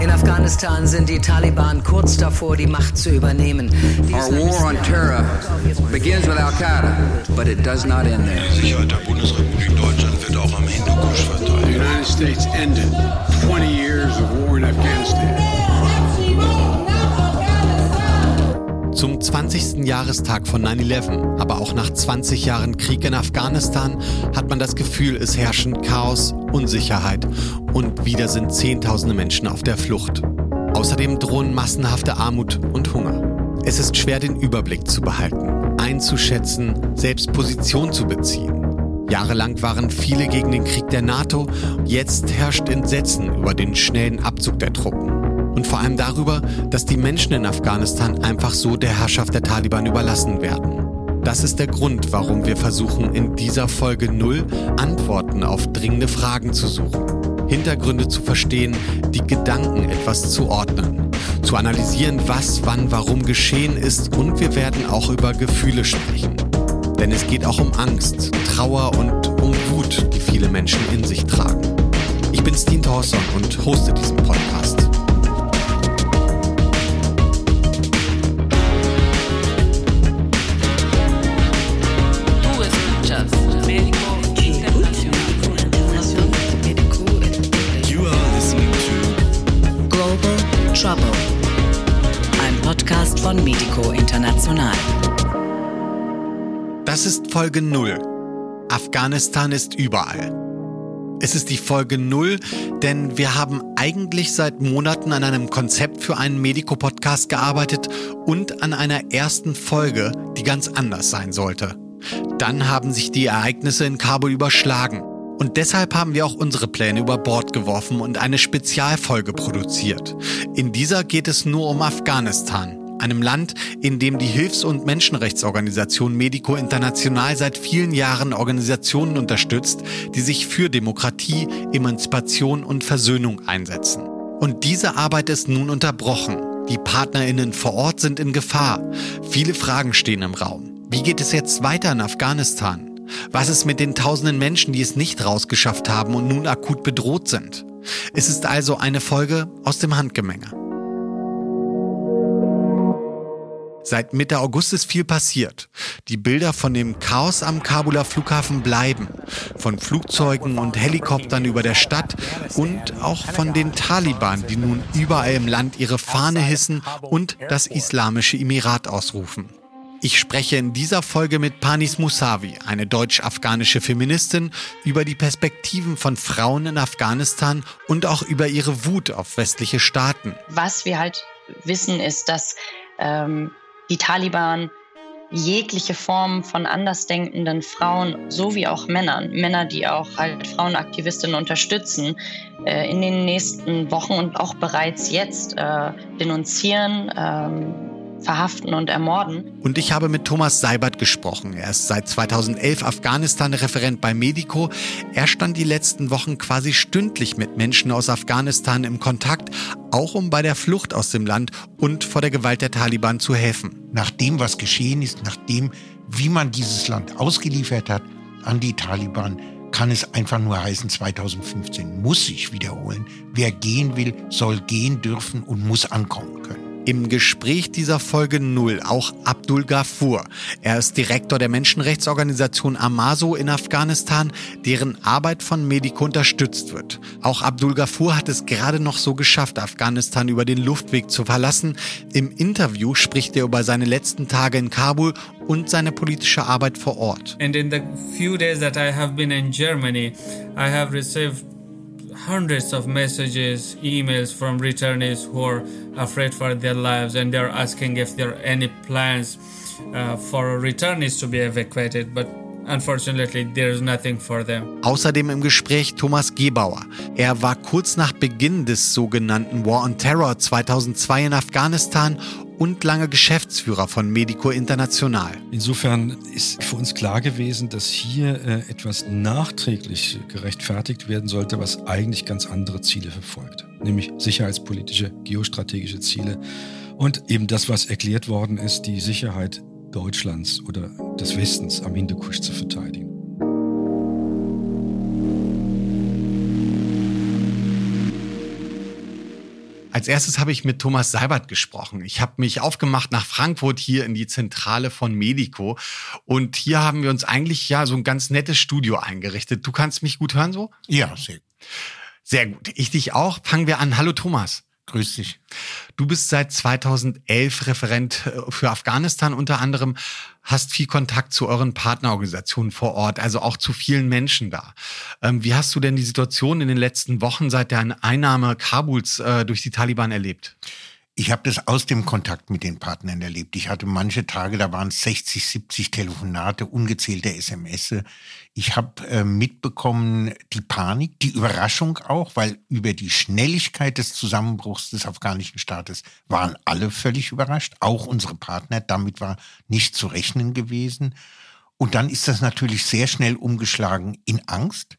In Afghanistan sind die Taliban kurz davor, die Macht zu übernehmen. Our war on terror begins with Al-Qaeda, but it does not end there. Die Sicherheit der Bundesrepublik Deutschland wird auch am Hindukusch verteidigt. The United States ended 20 years of war in Afghanistan. Zum 20. Jahrestag von 9-11, aber auch nach 20 Jahren Krieg in Afghanistan, hat man das Gefühl, es herrschen Chaos, Unsicherheit und wieder sind Zehntausende Menschen auf der Flucht. Außerdem drohen massenhafte Armut und Hunger. Es ist schwer, den Überblick zu behalten, einzuschätzen, selbst Position zu beziehen. Jahrelang waren viele gegen den Krieg der NATO, jetzt herrscht Entsetzen über den schnellen Abzug der Truppen. Und vor allem darüber, dass die Menschen in Afghanistan einfach so der Herrschaft der Taliban überlassen werden. Das ist der Grund, warum wir versuchen, in dieser Folge null Antworten auf dringende Fragen zu suchen. Hintergründe zu verstehen, die Gedanken etwas zu ordnen, zu analysieren, was, wann, warum geschehen ist und wir werden auch über Gefühle sprechen. Denn es geht auch um Angst, Trauer und um Wut, die viele Menschen in sich tragen. Ich bin Steen Thorson und hoste diesen Podcast. Das ist Folge 0. Afghanistan ist überall. Es ist die Folge 0, denn wir haben eigentlich seit Monaten an einem Konzept für einen Medico-Podcast gearbeitet und an einer ersten Folge, die ganz anders sein sollte. Dann haben sich die Ereignisse in Kabul überschlagen. Und deshalb haben wir auch unsere Pläne über Bord geworfen und eine Spezialfolge produziert. In dieser geht es nur um Afghanistan, einem Land, in dem die Hilfs- und Menschenrechtsorganisation Medico International seit vielen Jahren Organisationen unterstützt, die sich für Demokratie, Emanzipation und Versöhnung einsetzen. Und diese Arbeit ist nun unterbrochen. Die Partnerinnen vor Ort sind in Gefahr. Viele Fragen stehen im Raum. Wie geht es jetzt weiter in Afghanistan? Was ist mit den tausenden Menschen, die es nicht rausgeschafft haben und nun akut bedroht sind? Es ist also eine Folge aus dem Handgemenge. Seit Mitte August ist viel passiert. Die Bilder von dem Chaos am Kabuler Flughafen bleiben. Von Flugzeugen und Helikoptern über der Stadt und auch von den Taliban, die nun überall im Land ihre Fahne hissen und das Islamische Emirat ausrufen. Ich spreche in dieser Folge mit Panis Musavi, eine deutsch-afghanische Feministin, über die Perspektiven von Frauen in Afghanistan und auch über ihre Wut auf westliche Staaten. Was wir halt wissen, ist, dass ähm, die Taliban jegliche Form von andersdenkenden Frauen sowie auch Männern, Männer, die auch halt Frauenaktivistinnen unterstützen, äh, in den nächsten Wochen und auch bereits jetzt äh, denunzieren, ähm, verhaften und ermorden. Und ich habe mit Thomas Seibert gesprochen. Er ist seit 2011 Afghanistan-Referent bei Medico. Er stand die letzten Wochen quasi stündlich mit Menschen aus Afghanistan im Kontakt, auch um bei der Flucht aus dem Land und vor der Gewalt der Taliban zu helfen. nach dem, was geschehen ist, nach dem, wie man dieses Land ausgeliefert hat an die Taliban, kann es einfach nur heißen, 2015 muss sich wiederholen. Wer gehen will, soll gehen dürfen und muss ankommen können. Im Gespräch dieser Folge 0 auch Abdul Ghafour. Er ist Direktor der Menschenrechtsorganisation Amaso in Afghanistan, deren Arbeit von Medico unterstützt wird. Auch Abdul Ghafour hat es gerade noch so geschafft, Afghanistan über den Luftweg zu verlassen. Im Interview spricht er über seine letzten Tage in Kabul und seine politische Arbeit vor Ort. And in the few days that I have been in Germany, I have received hundreds of messages, emails from returnees who are afraid for their lives and they're asking if there are any plans uh, for returnees to be evacuated. But unfortunately, there is nothing for them. Außerdem im Gespräch Thomas Gebauer. Er war kurz nach Beginn des sogenannten War on Terror 2002 in Afghanistan und lange Geschäftsführer von Medico International. Insofern ist für uns klar gewesen, dass hier äh, etwas nachträglich gerechtfertigt werden sollte, was eigentlich ganz andere Ziele verfolgt, nämlich sicherheitspolitische, geostrategische Ziele und eben das, was erklärt worden ist, die Sicherheit Deutschlands oder des Westens am Hindukusch zu verteidigen. Als erstes habe ich mit Thomas Seibert gesprochen. Ich habe mich aufgemacht nach Frankfurt hier in die Zentrale von Medico und hier haben wir uns eigentlich ja so ein ganz nettes Studio eingerichtet. Du kannst mich gut hören so? Ja, sehr gut. Sehr gut. Ich dich auch. Fangen wir an. Hallo Thomas. Grüß dich. Du bist seit 2011 Referent äh, für Afghanistan unter anderem, hast viel Kontakt zu euren Partnerorganisationen vor Ort, also auch zu vielen Menschen da. Ähm, wie hast du denn die Situation in den letzten Wochen seit der Einnahme Kabuls äh, durch die Taliban erlebt? Ich habe das aus dem Kontakt mit den Partnern erlebt. Ich hatte manche Tage, da waren es 60, 70 Telefonate, ungezählte SMS. Ich habe äh, mitbekommen die Panik, die Überraschung auch, weil über die Schnelligkeit des Zusammenbruchs des afghanischen Staates waren alle völlig überrascht, auch unsere Partner. Damit war nicht zu rechnen gewesen. Und dann ist das natürlich sehr schnell umgeschlagen in Angst.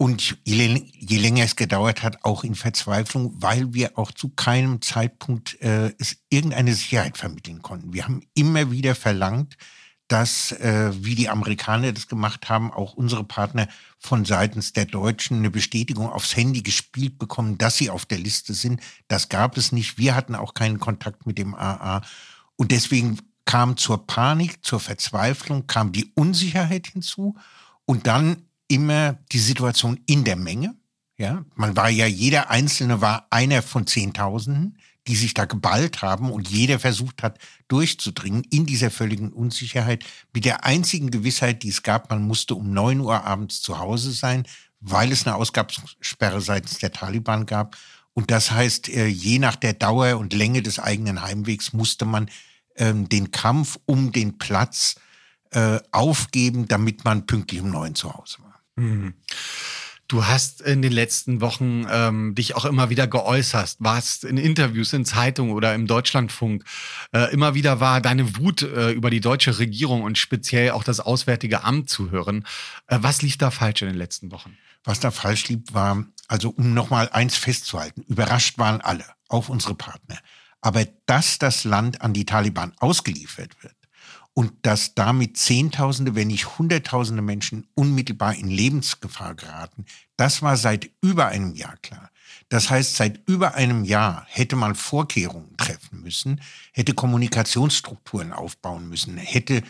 Und je, je, länger es gedauert hat, auch in Verzweiflung, weil wir auch zu keinem Zeitpunkt äh, es irgendeine Sicherheit vermitteln konnten. Wir haben immer wieder verlangt, dass, äh, wie die Amerikaner das gemacht haben, auch unsere Partner von seitens der Deutschen eine Bestätigung aufs Handy gespielt bekommen, dass sie auf der Liste sind. Das gab es nicht. Wir hatten auch keinen Kontakt mit dem AA. Und deswegen kam zur Panik, zur Verzweiflung, kam die Unsicherheit hinzu. Und dann immer die Situation in der Menge. Ja, man war ja, jeder Einzelne war einer von Zehntausenden, die sich da geballt haben und jeder versucht hat, durchzudringen in dieser völligen Unsicherheit mit der einzigen Gewissheit, die es gab, man musste um neun Uhr abends zu Hause sein, weil es eine Ausgabssperre seitens der Taliban gab. Und das heißt, äh, je nach der Dauer und Länge des eigenen Heimwegs musste man ähm, den Kampf um den Platz äh, aufgeben, damit man pünktlich um neun zu Hause war. Mhm. Du hast in den letzten Wochen ähm, dich auch immer wieder geäußert, warst in Interviews in Zeitungen oder im Deutschlandfunk. Äh, immer wieder war deine Wut äh, über die deutsche Regierung und speziell auch das Auswärtige Amt zu hören. Äh, was lief da falsch in den letzten Wochen? Was da falsch lief, war, also um nochmal eins festzuhalten, überrascht waren alle, auch unsere Partner. Aber dass das Land an die Taliban ausgeliefert wird, und dass damit Zehntausende, wenn nicht Hunderttausende Menschen unmittelbar in Lebensgefahr geraten, das war seit über einem Jahr klar. Das heißt, seit über einem Jahr hätte man Vorkehrungen treffen müssen, hätte Kommunikationsstrukturen aufbauen müssen, hätte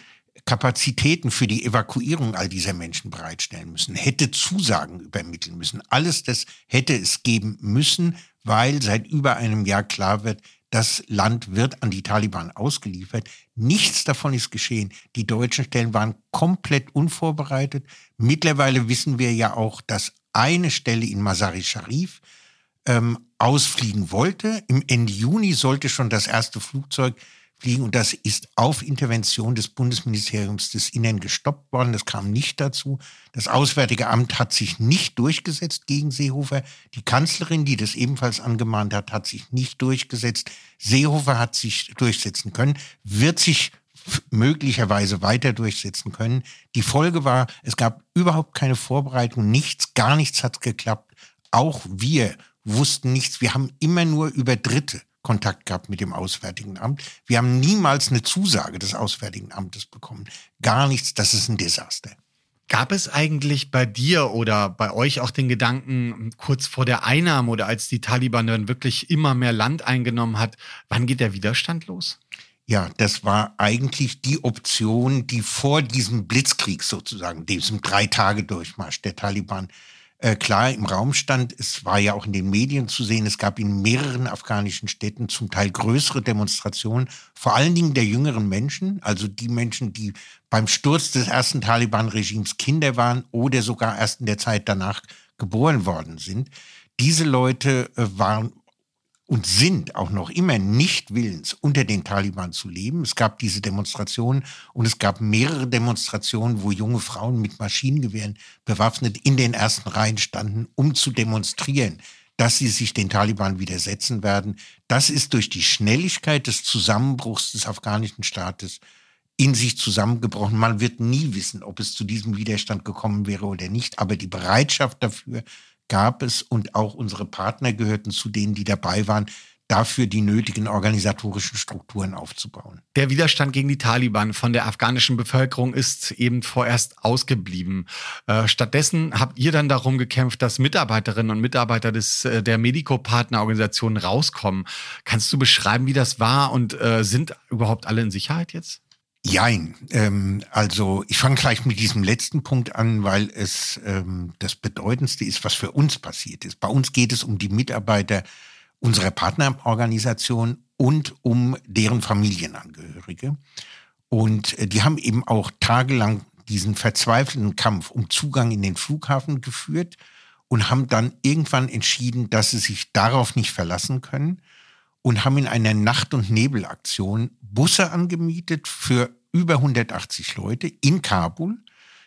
Kapazitäten für die Evakuierung all dieser Menschen bereitstellen müssen, hätte Zusagen übermitteln müssen. Alles das hätte es geben müssen, weil seit über einem Jahr klar wird, das Land wird an die Taliban ausgeliefert. Nichts davon ist geschehen. Die deutschen Stellen waren komplett unvorbereitet. Mittlerweile wissen wir ja auch, dass eine Stelle in Masari Sharif ähm, ausfliegen wollte. Im Ende Juni sollte schon das erste Flugzeug fliegen und das ist auf Intervention des Bundesministeriums des Innern gestoppt worden. Das kam nicht dazu. Das Auswärtige Amt hat sich nicht durchgesetzt gegen Seehofer. Die Kanzlerin, die das ebenfalls angemahnt hat, hat sich nicht durchgesetzt. Seehofer hat sich durchsetzen können, wird sich möglicherweise weiter durchsetzen können. Die Folge war, es gab überhaupt keine Vorbereitung, nichts, gar nichts hat geklappt. Auch wir wussten nichts. Wir haben immer nur über Dritte Kontakt gehabt mit dem Auswärtigen Amt. Wir haben niemals eine Zusage des Auswärtigen Amtes bekommen. Gar nichts, das ist ein Desaster. Gab es eigentlich bei dir oder bei euch auch den Gedanken, kurz vor der Einnahme oder als die Taliban dann wirklich immer mehr Land eingenommen hat, wann geht der Widerstand los? Ja, das war eigentlich die Option, die vor diesem Blitzkrieg sozusagen, diesem Drei-Tage-Durchmarsch der Taliban äh, klar im Raum stand. Es war ja auch in den Medien zu sehen, es gab in mehreren afghanischen Städten zum Teil größere Demonstrationen, vor allen Dingen der jüngeren Menschen, also die Menschen, die beim Sturz des ersten Taliban-Regimes Kinder waren oder sogar erst in der Zeit danach geboren worden sind. Diese Leute äh, waren und sind auch noch immer nicht willens, unter den Taliban zu leben. Es gab diese Demonstrationen und es gab mehrere Demonstrationen, wo junge Frauen mit Maschinengewehren bewaffnet in den ersten Reihen standen, um zu demonstrieren, dass sie sich den Taliban widersetzen werden. Das ist durch die Schnelligkeit des Zusammenbruchs des afghanischen Staates in sich zusammengebrochen. Man wird nie wissen, ob es zu diesem Widerstand gekommen wäre oder nicht, aber die Bereitschaft dafür gab es und auch unsere Partner gehörten zu denen, die dabei waren, dafür die nötigen organisatorischen Strukturen aufzubauen. Der Widerstand gegen die Taliban von der afghanischen Bevölkerung ist eben vorerst ausgeblieben. Äh, stattdessen habt ihr dann darum gekämpft, dass Mitarbeiterinnen und Mitarbeiter des, äh, der Medico-Partnerorganisation rauskommen. Kannst du beschreiben, wie das war und äh, sind überhaupt alle in Sicherheit jetzt? Jein. Ähm, also ich fange gleich mit diesem letzten Punkt an, weil es ähm, das Bedeutendste ist, was für uns passiert ist. Bei uns geht es um die Mitarbeiter unserer Partnerorganisation und um deren Familienangehörige. Und äh, die haben eben auch tagelang diesen verzweifelten Kampf um Zugang in den Flughafen geführt und haben dann irgendwann entschieden, dass sie sich darauf nicht verlassen können und haben in einer Nacht- und Nebelaktion Busse angemietet für über 180 Leute in Kabul,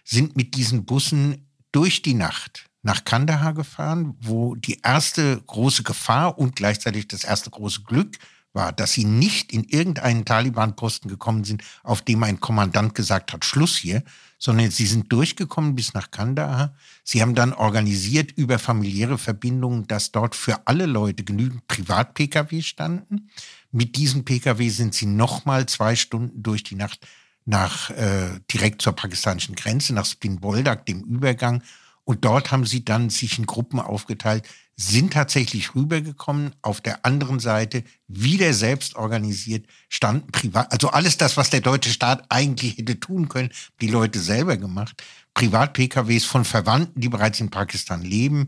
sind mit diesen Bussen durch die Nacht nach Kandahar gefahren, wo die erste große Gefahr und gleichzeitig das erste große Glück war, dass sie nicht in irgendeinen Taliban-Posten gekommen sind, auf dem ein Kommandant gesagt hat, Schluss hier, sondern sie sind durchgekommen bis nach Kandahar. Sie haben dann organisiert über familiäre Verbindungen, dass dort für alle Leute genügend Privat-Pkw standen. Mit diesen Pkw sind sie nochmal zwei Stunden durch die Nacht nach äh, direkt zur pakistanischen Grenze, nach Spin Boldak, dem Übergang, und dort haben sie dann sich in Gruppen aufgeteilt, sind tatsächlich rübergekommen. Auf der anderen Seite wieder selbst organisiert, standen privat, also alles das, was der deutsche Staat eigentlich hätte tun können, die Leute selber gemacht. Privat-PKWs von Verwandten, die bereits in Pakistan leben.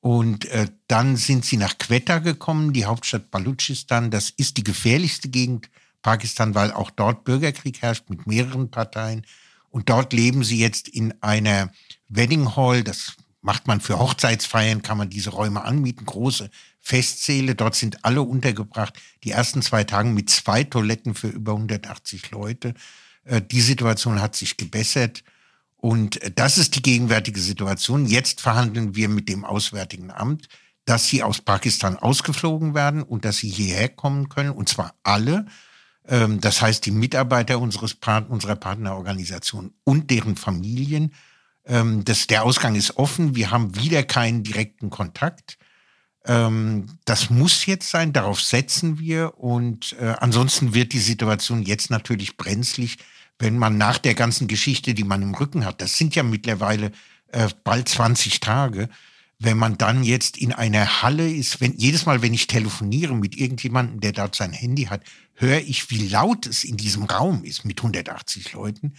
Und äh, dann sind sie nach Quetta gekommen, die Hauptstadt Baluchistan. Das ist die gefährlichste Gegend Pakistan, weil auch dort Bürgerkrieg herrscht mit mehreren Parteien. Und dort leben sie jetzt in einer Wedding Hall, das macht man für Hochzeitsfeiern, kann man diese Räume anmieten, große Festsäle, dort sind alle untergebracht. Die ersten zwei Tage mit zwei Toiletten für über 180 Leute. Äh, die Situation hat sich gebessert. Und das ist die gegenwärtige Situation. Jetzt verhandeln wir mit dem Auswärtigen Amt, dass sie aus Pakistan ausgeflogen werden und dass sie hierher kommen können, und zwar alle. Ähm, das heißt, die Mitarbeiter unseres Part unserer Partnerorganisation und deren Familien ähm, das, der Ausgang ist offen. Wir haben wieder keinen direkten Kontakt. Ähm, das muss jetzt sein. Darauf setzen wir. Und äh, ansonsten wird die Situation jetzt natürlich brenzlig, wenn man nach der ganzen Geschichte, die man im Rücken hat, das sind ja mittlerweile äh, bald 20 Tage, wenn man dann jetzt in einer Halle ist, wenn jedes Mal, wenn ich telefoniere mit irgendjemandem, der dort sein Handy hat, höre ich, wie laut es in diesem Raum ist mit 180 Leuten.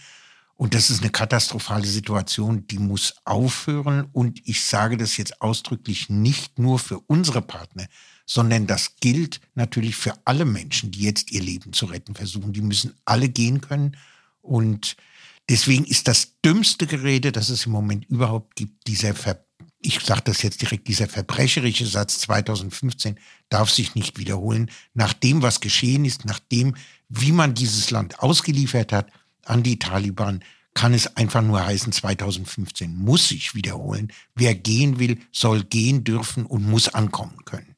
Und das ist eine katastrophale Situation, die muss aufhören. Und ich sage das jetzt ausdrücklich nicht nur für unsere Partner, sondern das gilt natürlich für alle Menschen, die jetzt ihr Leben zu retten versuchen. Die müssen alle gehen können. Und deswegen ist das dümmste Gerede, das es im Moment überhaupt gibt, dieser Ver ich sage das jetzt direkt, dieser verbrecherische Satz 2015 darf sich nicht wiederholen. Nach dem, was geschehen ist, nach dem, wie man dieses Land ausgeliefert hat, an die Taliban kann es einfach nur heißen, 2015 muss sich wiederholen. Wer gehen will, soll gehen dürfen und muss ankommen können.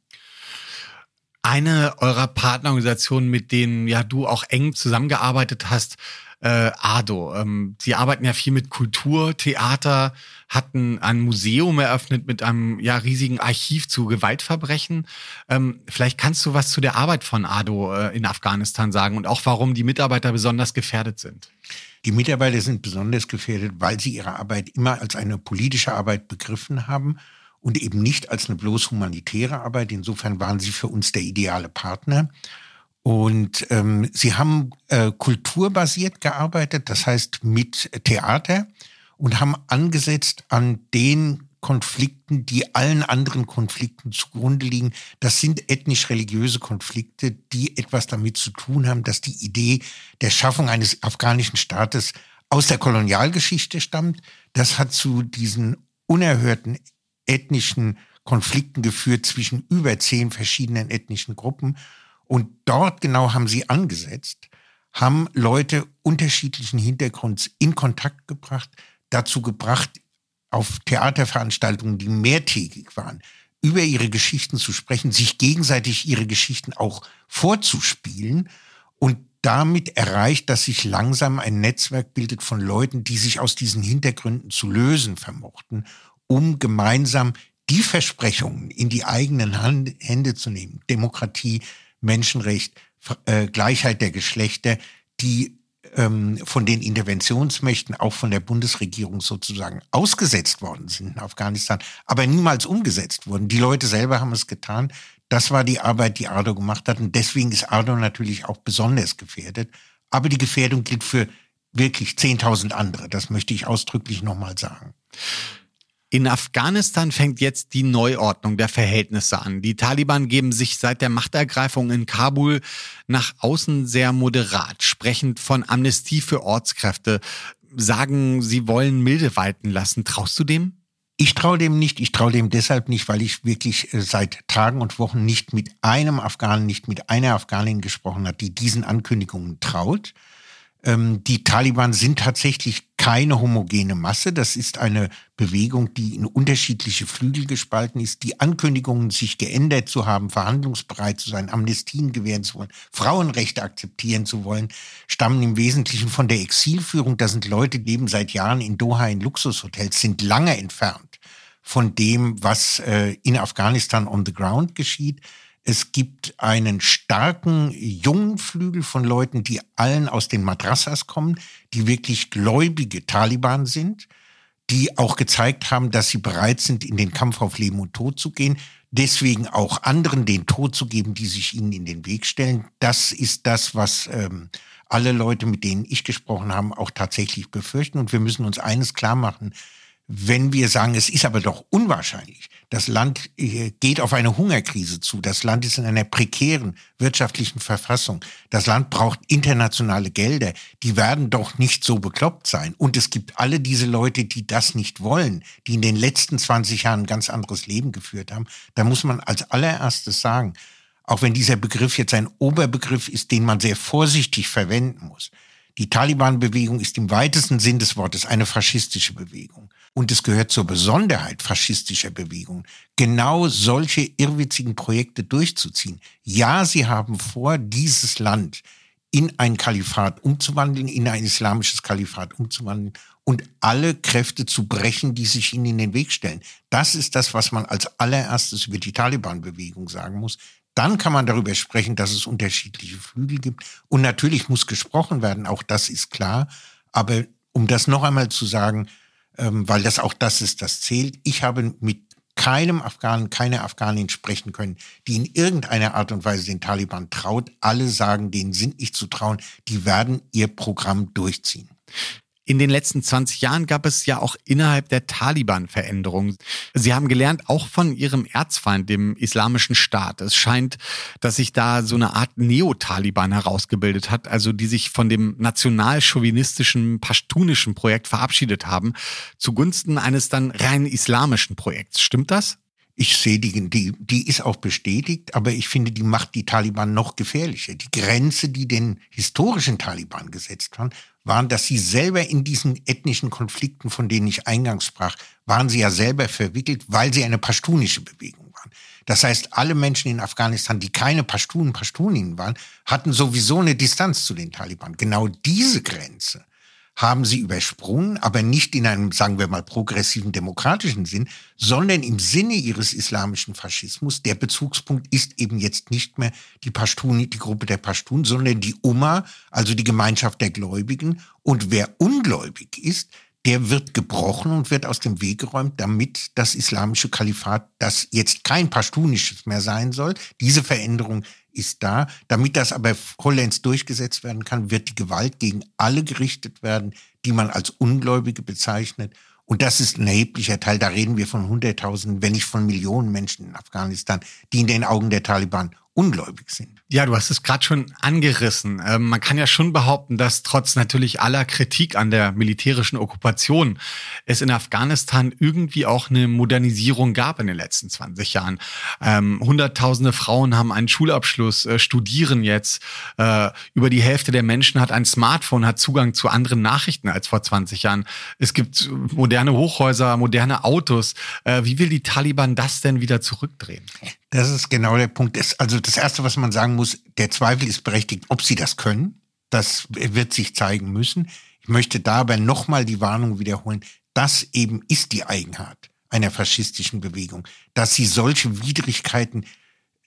Eine eurer Partnerorganisationen, mit denen ja du auch eng zusammengearbeitet hast, äh, ADO. Ähm, sie arbeiten ja viel mit Kultur, Theater, hatten ein Museum eröffnet mit einem ja riesigen Archiv zu Gewaltverbrechen. Ähm, vielleicht kannst du was zu der Arbeit von ADO äh, in Afghanistan sagen und auch warum die Mitarbeiter besonders gefährdet sind. Die Mitarbeiter sind besonders gefährdet, weil sie ihre Arbeit immer als eine politische Arbeit begriffen haben und eben nicht als eine bloß humanitäre Arbeit. Insofern waren sie für uns der ideale Partner. Und ähm, sie haben äh, kulturbasiert gearbeitet, das heißt mit Theater und haben angesetzt an den Konflikten, die allen anderen Konflikten zugrunde liegen. Das sind ethnisch-religiöse Konflikte, die etwas damit zu tun haben, dass die Idee der Schaffung eines afghanischen Staates aus der Kolonialgeschichte stammt. Das hat zu diesen unerhörten ethnischen Konflikten geführt zwischen über zehn verschiedenen ethnischen Gruppen. Und dort genau haben sie angesetzt, haben Leute unterschiedlichen Hintergrunds in Kontakt gebracht, dazu gebracht, auf Theaterveranstaltungen, die mehrtägig waren, über ihre Geschichten zu sprechen, sich gegenseitig ihre Geschichten auch vorzuspielen und damit erreicht, dass sich langsam ein Netzwerk bildet von Leuten, die sich aus diesen Hintergründen zu lösen vermochten, um gemeinsam die Versprechungen in die eigenen Hand, Hände zu nehmen, Demokratie, Menschenrecht, äh, Gleichheit der Geschlechter, die ähm, von den Interventionsmächten, auch von der Bundesregierung sozusagen ausgesetzt worden sind in Afghanistan, aber niemals umgesetzt wurden. Die Leute selber haben es getan. Das war die Arbeit, die Ardo gemacht hat. Und deswegen ist Ardo natürlich auch besonders gefährdet. Aber die Gefährdung gilt für wirklich 10.000 andere. Das möchte ich ausdrücklich nochmal sagen. In Afghanistan fängt jetzt die Neuordnung der Verhältnisse an. Die Taliban geben sich seit der Machtergreifung in Kabul nach außen sehr moderat, sprechend von Amnestie für Ortskräfte, sagen, sie wollen milde walten lassen. Traust du dem? Ich traue dem nicht. Ich traue dem deshalb nicht, weil ich wirklich äh, seit Tagen und Wochen nicht mit einem Afghanen, nicht mit einer Afghanin gesprochen habe, die diesen Ankündigungen traut. Ähm, die Taliban sind tatsächlich keine homogene Masse. Das ist eine Bewegung, die in unterschiedliche Flügel gespalten ist. Die Ankündigungen, sich geändert zu haben, verhandlungsbereit zu sein, Amnestien gewähren zu wollen, Frauenrechte akzeptieren zu wollen, stammen im Wesentlichen von der Exilführung. Da sind Leute, die leben seit Jahren in Doha in Luxushotels, sind lange entfernt von dem, was äh, in Afghanistan on the ground geschieht. Es gibt einen starken jungen Flügel von Leuten, die allen aus den Madrassas kommen, die wirklich gläubige Taliban sind, die auch gezeigt haben, dass sie bereit sind, in den Kampf auf Leben und Tod zu gehen, deswegen auch anderen den Tod zu geben, die sich ihnen in den Weg stellen. Das ist das, was ähm, alle Leute, mit denen ich gesprochen habe, auch tatsächlich befürchten. Und wir müssen uns eines klar machen, wenn wir sagen, es ist aber doch unwahrscheinlich, das Land äh, geht auf eine Hungerkrise zu, das Land ist in einer prekären wirtschaftlichen Verfassung, das Land braucht internationale Gelder, die werden doch nicht so bekloppt sein. Und es gibt alle diese Leute, die das nicht wollen, die in den letzten 20 Jahren ein ganz anderes Leben geführt haben. Da muss man als allererstes sagen, auch wenn dieser Begriff jetzt ein Oberbegriff ist, den man sehr vorsichtig verwenden muss. Die Taliban-Bewegung ist im weitesten Sinn des Wortes eine faschistische Bewegung. Und es gehört zur Besonderheit faschistischer Bewegungen, genau solche irrwitzigen Projekte durchzuziehen. Ja, sie haben vor, dieses Land in ein Kalifat umzuwandeln, in ein islamisches Kalifat umzuwandeln und alle Kräfte zu brechen, die sich ihnen in den Weg stellen. Das ist das, was man als allererstes über die Taliban-Bewegung sagen muss. Dann kann man darüber sprechen, dass es unterschiedliche Flügel gibt. Und natürlich muss gesprochen werden, auch das ist klar. Aber um das noch einmal zu sagen, ähm, weil das auch das ist, das zählt. Ich habe mit keinem Afghanen, keiner Afghanin sprechen können, die in irgendeiner Art und Weise den Taliban traut. Alle sagen, denen sind nicht zu trauen. Die werden ihr Programm durchziehen. In den letzten 20 Jahren gab es ja auch innerhalb der Taliban Veränderungen. Sie haben gelernt, auch von ihrem Erzfeind, dem Islamischen Staat. Es scheint, dass sich da so eine Art Neo-Taliban herausgebildet hat, also die sich von dem national-chauvinistischen, pashtunischen Projekt verabschiedet haben, zugunsten eines dann rein islamischen Projekts. Stimmt das? Ich sehe die, die, die ist auch bestätigt, aber ich finde, die macht die Taliban noch gefährlicher. Die Grenze, die den historischen Taliban gesetzt haben, waren, dass sie selber in diesen ethnischen Konflikten, von denen ich eingangs sprach, waren sie ja selber verwickelt, weil sie eine pashtunische Bewegung waren. Das heißt, alle Menschen in Afghanistan, die keine Pashtunen, Pashtunin waren, hatten sowieso eine Distanz zu den Taliban. Genau diese Grenze haben sie übersprungen, aber nicht in einem, sagen wir mal, progressiven demokratischen Sinn, sondern im Sinne ihres islamischen Faschismus. Der Bezugspunkt ist eben jetzt nicht mehr die Pashtun, die Gruppe der Pashtun, sondern die Umma, also die Gemeinschaft der Gläubigen. Und wer ungläubig ist, der wird gebrochen und wird aus dem Weg geräumt, damit das islamische Kalifat, das jetzt kein pashtunisches mehr sein soll, diese Veränderung ist da. Damit das aber vollends durchgesetzt werden kann, wird die Gewalt gegen alle gerichtet werden, die man als Ungläubige bezeichnet. Und das ist ein erheblicher Teil. Da reden wir von Hunderttausenden, wenn nicht von Millionen Menschen in Afghanistan, die in den Augen der Taliban ungläubig sind. Ja, du hast es gerade schon angerissen. Ähm, man kann ja schon behaupten, dass trotz natürlich aller Kritik an der militärischen Okkupation es in Afghanistan irgendwie auch eine Modernisierung gab in den letzten 20 Jahren. Ähm, Hunderttausende Frauen haben einen Schulabschluss, äh, studieren jetzt. Äh, über die Hälfte der Menschen hat ein Smartphone, hat Zugang zu anderen Nachrichten als vor 20 Jahren. Es gibt moderne Hochhäuser, moderne Autos. Äh, wie will die Taliban das denn wieder zurückdrehen? Das ist genau der Punkt. Also das Erste, was man sagen muss, der Zweifel ist berechtigt, ob sie das können. Das wird sich zeigen müssen. Ich möchte dabei nochmal die Warnung wiederholen. Das eben ist die Eigenart einer faschistischen Bewegung, dass sie solche Widrigkeiten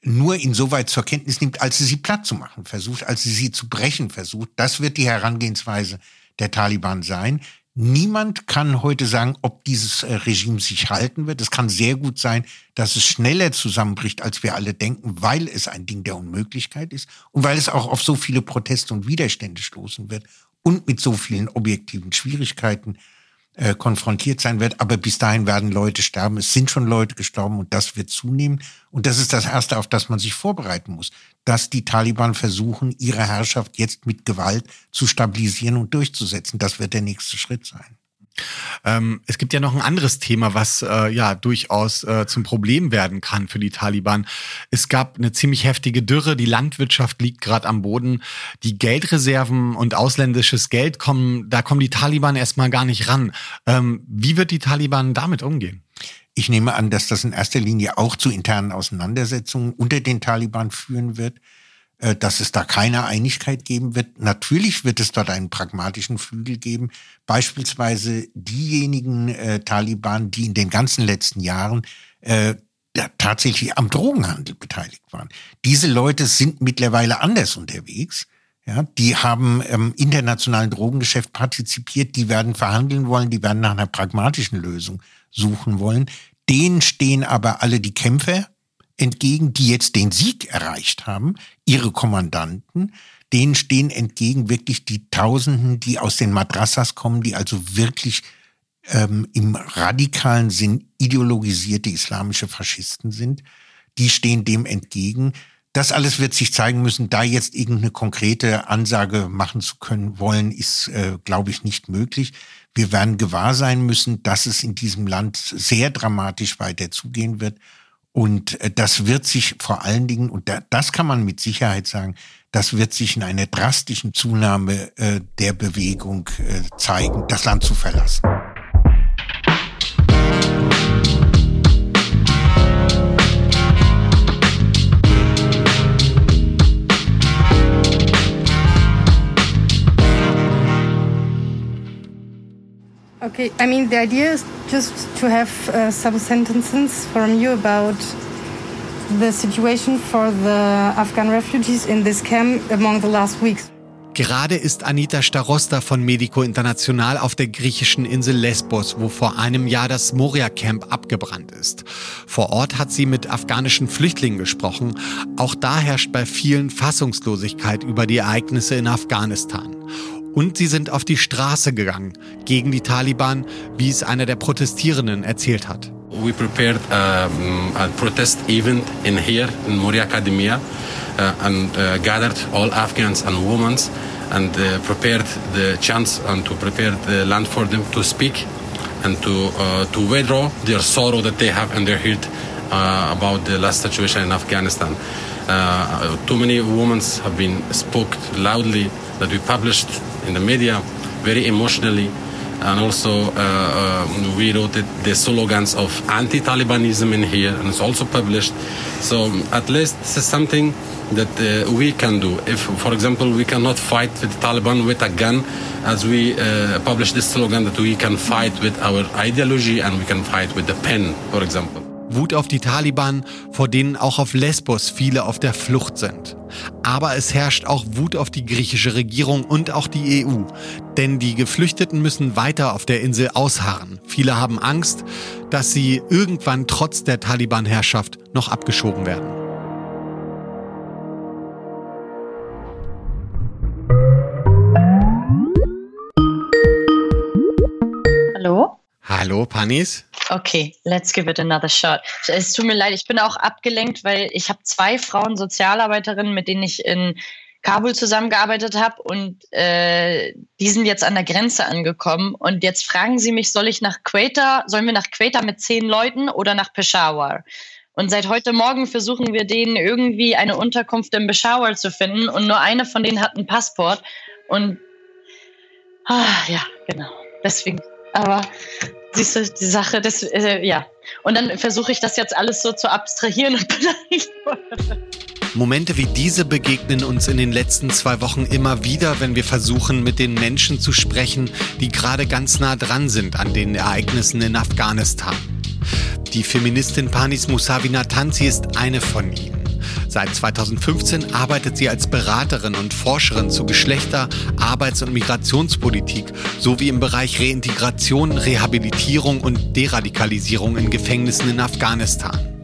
nur insoweit zur Kenntnis nimmt, als sie sie platt zu machen versucht, als sie sie zu brechen versucht. Das wird die Herangehensweise der Taliban sein. Niemand kann heute sagen, ob dieses äh, Regime sich halten wird. Es kann sehr gut sein, dass es schneller zusammenbricht, als wir alle denken, weil es ein Ding der Unmöglichkeit ist und weil es auch auf so viele Proteste und Widerstände stoßen wird und mit so vielen objektiven Schwierigkeiten äh, konfrontiert sein wird. Aber bis dahin werden Leute sterben. Es sind schon Leute gestorben und das wird zunehmen. Und das ist das Erste, auf das man sich vorbereiten muss, dass die Taliban versuchen, ihre Herrschaft jetzt mit Gewalt zu stabilisieren und durchzusetzen. Das wird der nächste Schritt sein. Ähm, es gibt ja noch ein anderes Thema, was äh, ja durchaus äh, zum Problem werden kann für die Taliban. Es gab eine ziemlich heftige Dürre, die Landwirtschaft liegt gerade am Boden, die Geldreserven und ausländisches Geld kommen, da kommen die Taliban erstmal gar nicht ran. Ähm, wie wird die Taliban damit umgehen? Ich nehme an, dass das in erster Linie auch zu internen Auseinandersetzungen unter den Taliban führen wird. Äh, dass es da keine Einigkeit geben wird. Natürlich wird es dort einen pragmatischen Flügel geben. Beispielsweise diejenigen äh, Taliban, die in den ganzen letzten Jahren äh, tatsächlich am Drogenhandel beteiligt waren. Diese Leute sind mittlerweile anders unterwegs. Ja, die haben im internationalen Drogengeschäft partizipiert, die werden verhandeln wollen, die werden nach einer pragmatischen Lösung suchen wollen. Denen stehen aber alle die Kämpfer entgegen, die jetzt den Sieg erreicht haben, ihre Kommandanten, denen stehen entgegen wirklich die Tausenden, die aus den Madrassas kommen, die also wirklich ähm, im radikalen Sinn ideologisierte islamische Faschisten sind. Die stehen dem entgegen. Das alles wird sich zeigen müssen. Da jetzt irgendeine konkrete Ansage machen zu können wollen, ist, äh, glaube ich, nicht möglich. Wir werden gewahr sein müssen, dass es in diesem Land sehr dramatisch weiter zugehen wird. Und äh, das wird sich vor allen Dingen, und das kann man mit Sicherheit sagen, das wird sich in einer drastischen Zunahme äh, der Bewegung äh, zeigen, das Land zu verlassen. Okay, I mean, the idea is just to have uh, some sentences from you about the situation for the Afghan refugees in this camp among the last weeks. Gerade ist Anita Starosta von Medico International auf der griechischen Insel Lesbos, wo vor einem Jahr das Moria-Camp abgebrannt ist. Vor Ort hat sie mit afghanischen Flüchtlingen gesprochen. Auch da herrscht bei vielen Fassungslosigkeit über die Ereignisse in Afghanistan. Und sie sind auf die Straße gegangen gegen die Taliban, wie es einer der Protestierenden erzählt hat. We prepared um, a protest event in here in Moria Academia uh, and uh, gathered all Afghans and women and uh, prepared the chance and to prepare the land for them to speak and to uh, to withdraw their sorrow that they have in their heart uh, about the last situation in Afghanistan. Uh, too many women have been spoke loudly that we published in the media very emotionally. And also, uh, uh, we wrote it, the slogans of anti-Talibanism in here, and it's also published. So at least this is something that uh, we can do. If, for example, we cannot fight with the Taliban with a gun, as we uh, publish this slogan that we can fight with our ideology and we can fight with the pen, for example. Wut auf die Taliban, vor denen auch auf Lesbos viele auf der Flucht sind. Aber es herrscht auch Wut auf die griechische Regierung und auch die EU. Denn die Geflüchteten müssen weiter auf der Insel ausharren. Viele haben Angst, dass sie irgendwann trotz der Taliban-Herrschaft noch abgeschoben werden. Hallo? Hallo, Panis? Okay, let's give it another shot. Es tut mir leid, ich bin auch abgelenkt, weil ich habe zwei Frauen Sozialarbeiterinnen, mit denen ich in Kabul zusammengearbeitet habe und äh, die sind jetzt an der Grenze angekommen und jetzt fragen sie mich, soll ich nach Quetta, sollen wir nach Quetta mit zehn Leuten oder nach Peshawar? Und seit heute Morgen versuchen wir denen irgendwie eine Unterkunft in Peshawar zu finden und nur eine von denen hat einen Passport und ah, ja, genau. Deswegen, aber siehst du, die Sache, das, äh, ja. Und dann versuche ich das jetzt alles so zu abstrahieren und Momente wie diese begegnen uns in den letzten zwei Wochen immer wieder, wenn wir versuchen, mit den Menschen zu sprechen, die gerade ganz nah dran sind an den Ereignissen in Afghanistan. Die Feministin Panis Musavina Tanzi ist eine von ihnen. Seit 2015 arbeitet sie als Beraterin und Forscherin zu Geschlechter-, Arbeits- und Migrationspolitik sowie im Bereich Reintegration, Rehabilitierung und Deradikalisierung in Gefängnissen in Afghanistan.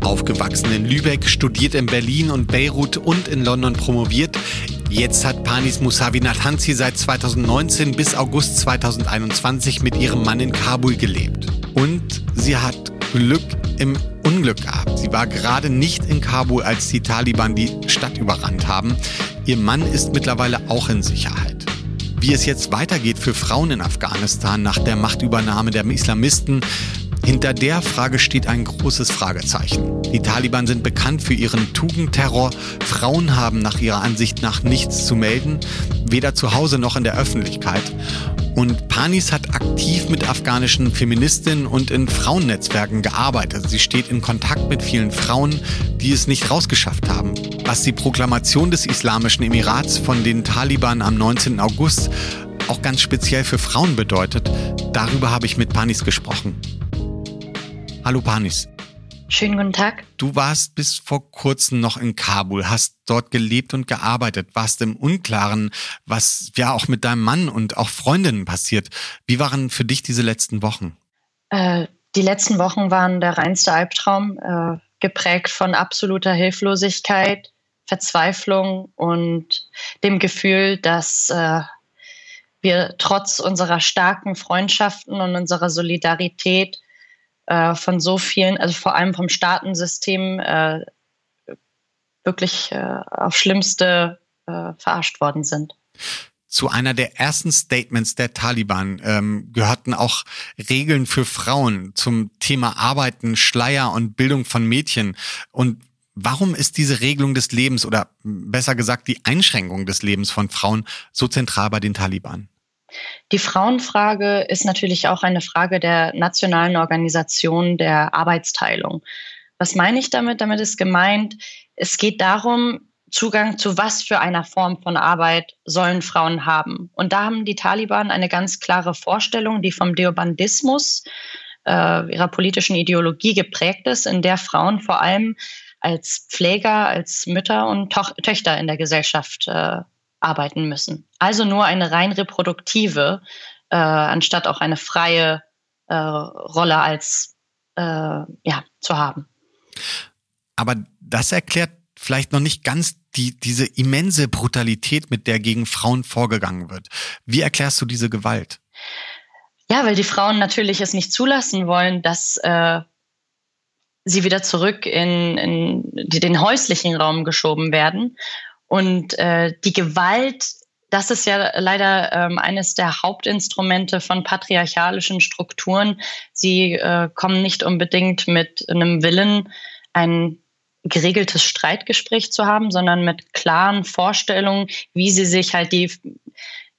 Aufgewachsen in Lübeck, studiert in Berlin und Beirut und in London promoviert. Jetzt hat Panis Musavi Nathanzi seit 2019 bis August 2021 mit ihrem Mann in Kabul gelebt. Und sie hat Glück im Unglück gehabt. Sie war gerade nicht in Kabul, als die Taliban die Stadt überrannt haben. Ihr Mann ist mittlerweile auch in Sicherheit. Wie es jetzt weitergeht für Frauen in Afghanistan nach der Machtübernahme der Islamisten, hinter der Frage steht ein großes Fragezeichen. Die Taliban sind bekannt für ihren Tugendterror. Frauen haben nach ihrer Ansicht nach nichts zu melden, weder zu Hause noch in der Öffentlichkeit. Und Panis hat aktiv mit afghanischen Feministinnen und in Frauennetzwerken gearbeitet. Sie steht in Kontakt mit vielen Frauen, die es nicht rausgeschafft haben. Was die Proklamation des Islamischen Emirats von den Taliban am 19. August auch ganz speziell für Frauen bedeutet, darüber habe ich mit Panis gesprochen. Hallo Panis. Schönen guten Tag. Du warst bis vor kurzem noch in Kabul, hast dort gelebt und gearbeitet, warst im Unklaren, was ja auch mit deinem Mann und auch Freundinnen passiert. Wie waren für dich diese letzten Wochen? Äh, die letzten Wochen waren der reinste Albtraum, äh, geprägt von absoluter Hilflosigkeit, Verzweiflung und dem Gefühl, dass äh, wir trotz unserer starken Freundschaften und unserer Solidarität äh, von so vielen, also vor allem vom Staatensystem, äh, wirklich äh, auf Schlimmste äh, verarscht worden sind. Zu einer der ersten Statements der Taliban ähm, gehörten auch Regeln für Frauen zum Thema Arbeiten, Schleier und Bildung von Mädchen. Und warum ist diese Regelung des Lebens oder besser gesagt die Einschränkung des Lebens von Frauen so zentral bei den Taliban? Die Frauenfrage ist natürlich auch eine Frage der nationalen Organisation der Arbeitsteilung. Was meine ich damit? Damit ist gemeint, es geht darum, Zugang zu was für einer Form von Arbeit sollen Frauen haben. Und da haben die Taliban eine ganz klare Vorstellung, die vom Deobandismus, äh, ihrer politischen Ideologie geprägt ist, in der Frauen vor allem als Pfleger, als Mütter und Töchter in der Gesellschaft äh, arbeiten müssen. Also nur eine rein reproduktive, äh, anstatt auch eine freie äh, Rolle als äh, ja, zu haben. Aber das erklärt vielleicht noch nicht ganz die, diese immense Brutalität, mit der gegen Frauen vorgegangen wird. Wie erklärst du diese Gewalt? Ja, weil die Frauen natürlich es nicht zulassen wollen, dass äh, sie wieder zurück in, in den häuslichen Raum geschoben werden und äh, die Gewalt, das ist ja leider ähm, eines der Hauptinstrumente von patriarchalischen Strukturen. Sie äh, kommen nicht unbedingt mit einem Willen, ein geregeltes Streitgespräch zu haben, sondern mit klaren Vorstellungen, wie sie sich halt die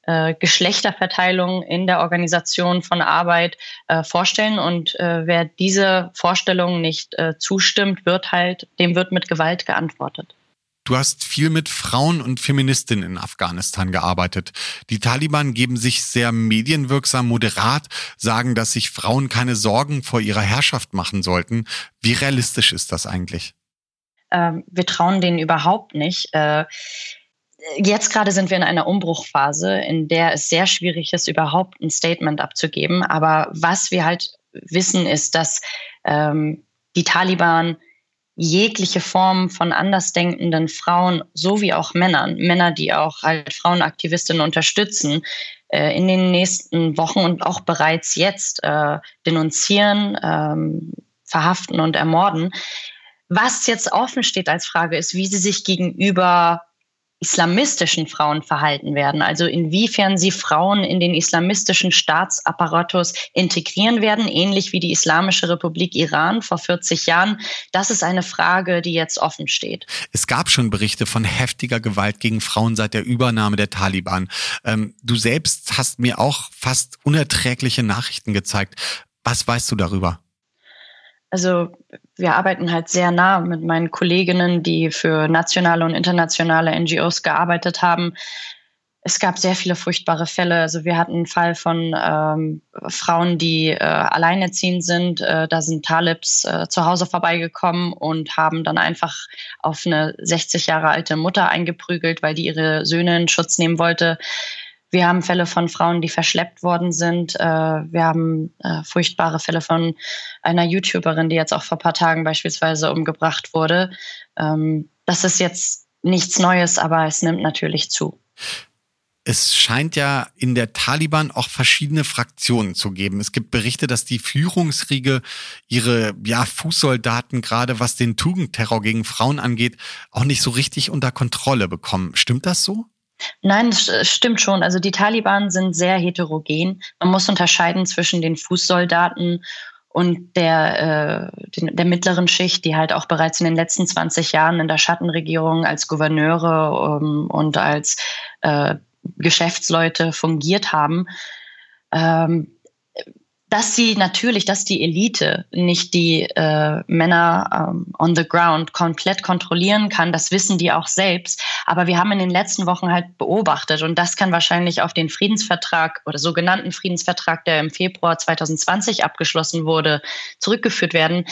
äh, Geschlechterverteilung in der Organisation von Arbeit äh, vorstellen. Und äh, wer diese Vorstellungen nicht äh, zustimmt, wird halt, dem wird mit Gewalt geantwortet. Du hast viel mit Frauen und Feministinnen in Afghanistan gearbeitet. Die Taliban geben sich sehr medienwirksam moderat, sagen, dass sich Frauen keine Sorgen vor ihrer Herrschaft machen sollten. Wie realistisch ist das eigentlich? Ähm, wir trauen denen überhaupt nicht. Äh, jetzt gerade sind wir in einer Umbruchphase, in der es sehr schwierig ist, überhaupt ein Statement abzugeben. Aber was wir halt wissen, ist, dass ähm, die Taliban jegliche Form von andersdenkenden Frauen sowie auch Männern, Männer, die auch halt Frauenaktivistinnen unterstützen, äh, in den nächsten Wochen und auch bereits jetzt äh, denunzieren, ähm, verhaften und ermorden. Was jetzt offen steht als Frage ist, wie sie sich gegenüber islamistischen Frauen verhalten werden, also inwiefern sie Frauen in den islamistischen Staatsapparatus integrieren werden, ähnlich wie die Islamische Republik Iran vor 40 Jahren. Das ist eine Frage, die jetzt offen steht. Es gab schon Berichte von heftiger Gewalt gegen Frauen seit der Übernahme der Taliban. Ähm, du selbst hast mir auch fast unerträgliche Nachrichten gezeigt. Was weißt du darüber? also wir arbeiten halt sehr nah mit meinen Kolleginnen, die für nationale und internationale NGOs gearbeitet haben. es gab sehr viele furchtbare Fälle. Also wir hatten einen Fall von ähm, Frauen, die äh, alleinerziehend sind. Äh, da sind Talibs äh, zu Hause vorbeigekommen und haben dann einfach auf eine 60 Jahre alte Mutter eingeprügelt, weil die ihre Söhne in Schutz nehmen wollte. Wir haben Fälle von Frauen, die verschleppt worden sind. Äh, wir haben äh, furchtbare Fälle von einer YouTuberin, die jetzt auch vor ein paar Tagen beispielsweise umgebracht wurde. Ähm, das ist jetzt nichts Neues, aber es nimmt natürlich zu. Es scheint ja in der Taliban auch verschiedene Fraktionen zu geben. Es gibt Berichte, dass die Führungsriege ihre ja, Fußsoldaten, gerade was den Tugendterror gegen Frauen angeht, auch nicht so richtig unter Kontrolle bekommen. Stimmt das so? Nein, das stimmt schon. Also die Taliban sind sehr heterogen. Man muss unterscheiden zwischen den Fußsoldaten und der, äh, der mittleren Schicht, die halt auch bereits in den letzten 20 Jahren in der Schattenregierung als Gouverneure ähm, und als äh, Geschäftsleute fungiert haben, ähm, dass sie natürlich, dass die Elite nicht die äh, Männer ähm, on the ground komplett kontrollieren kann, das wissen die auch selbst. Aber wir haben in den letzten Wochen halt beobachtet und das kann wahrscheinlich auf den Friedensvertrag oder sogenannten Friedensvertrag, der im Februar 2020 abgeschlossen wurde, zurückgeführt werden.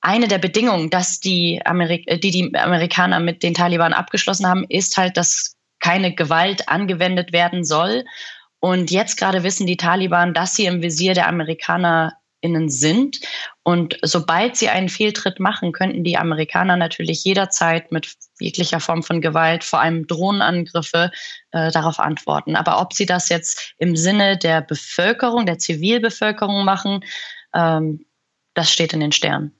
Eine der Bedingungen, dass die, Amerik die, die Amerikaner mit den Taliban abgeschlossen haben, ist halt, dass keine Gewalt angewendet werden soll. Und jetzt gerade wissen die Taliban, dass sie im Visier der AmerikanerInnen sind. Und sobald sie einen Fehltritt machen, könnten die Amerikaner natürlich jederzeit mit jeglicher Form von Gewalt, vor allem Drohnenangriffe, äh, darauf antworten. Aber ob sie das jetzt im Sinne der Bevölkerung, der Zivilbevölkerung machen, ähm, das steht in den Sternen.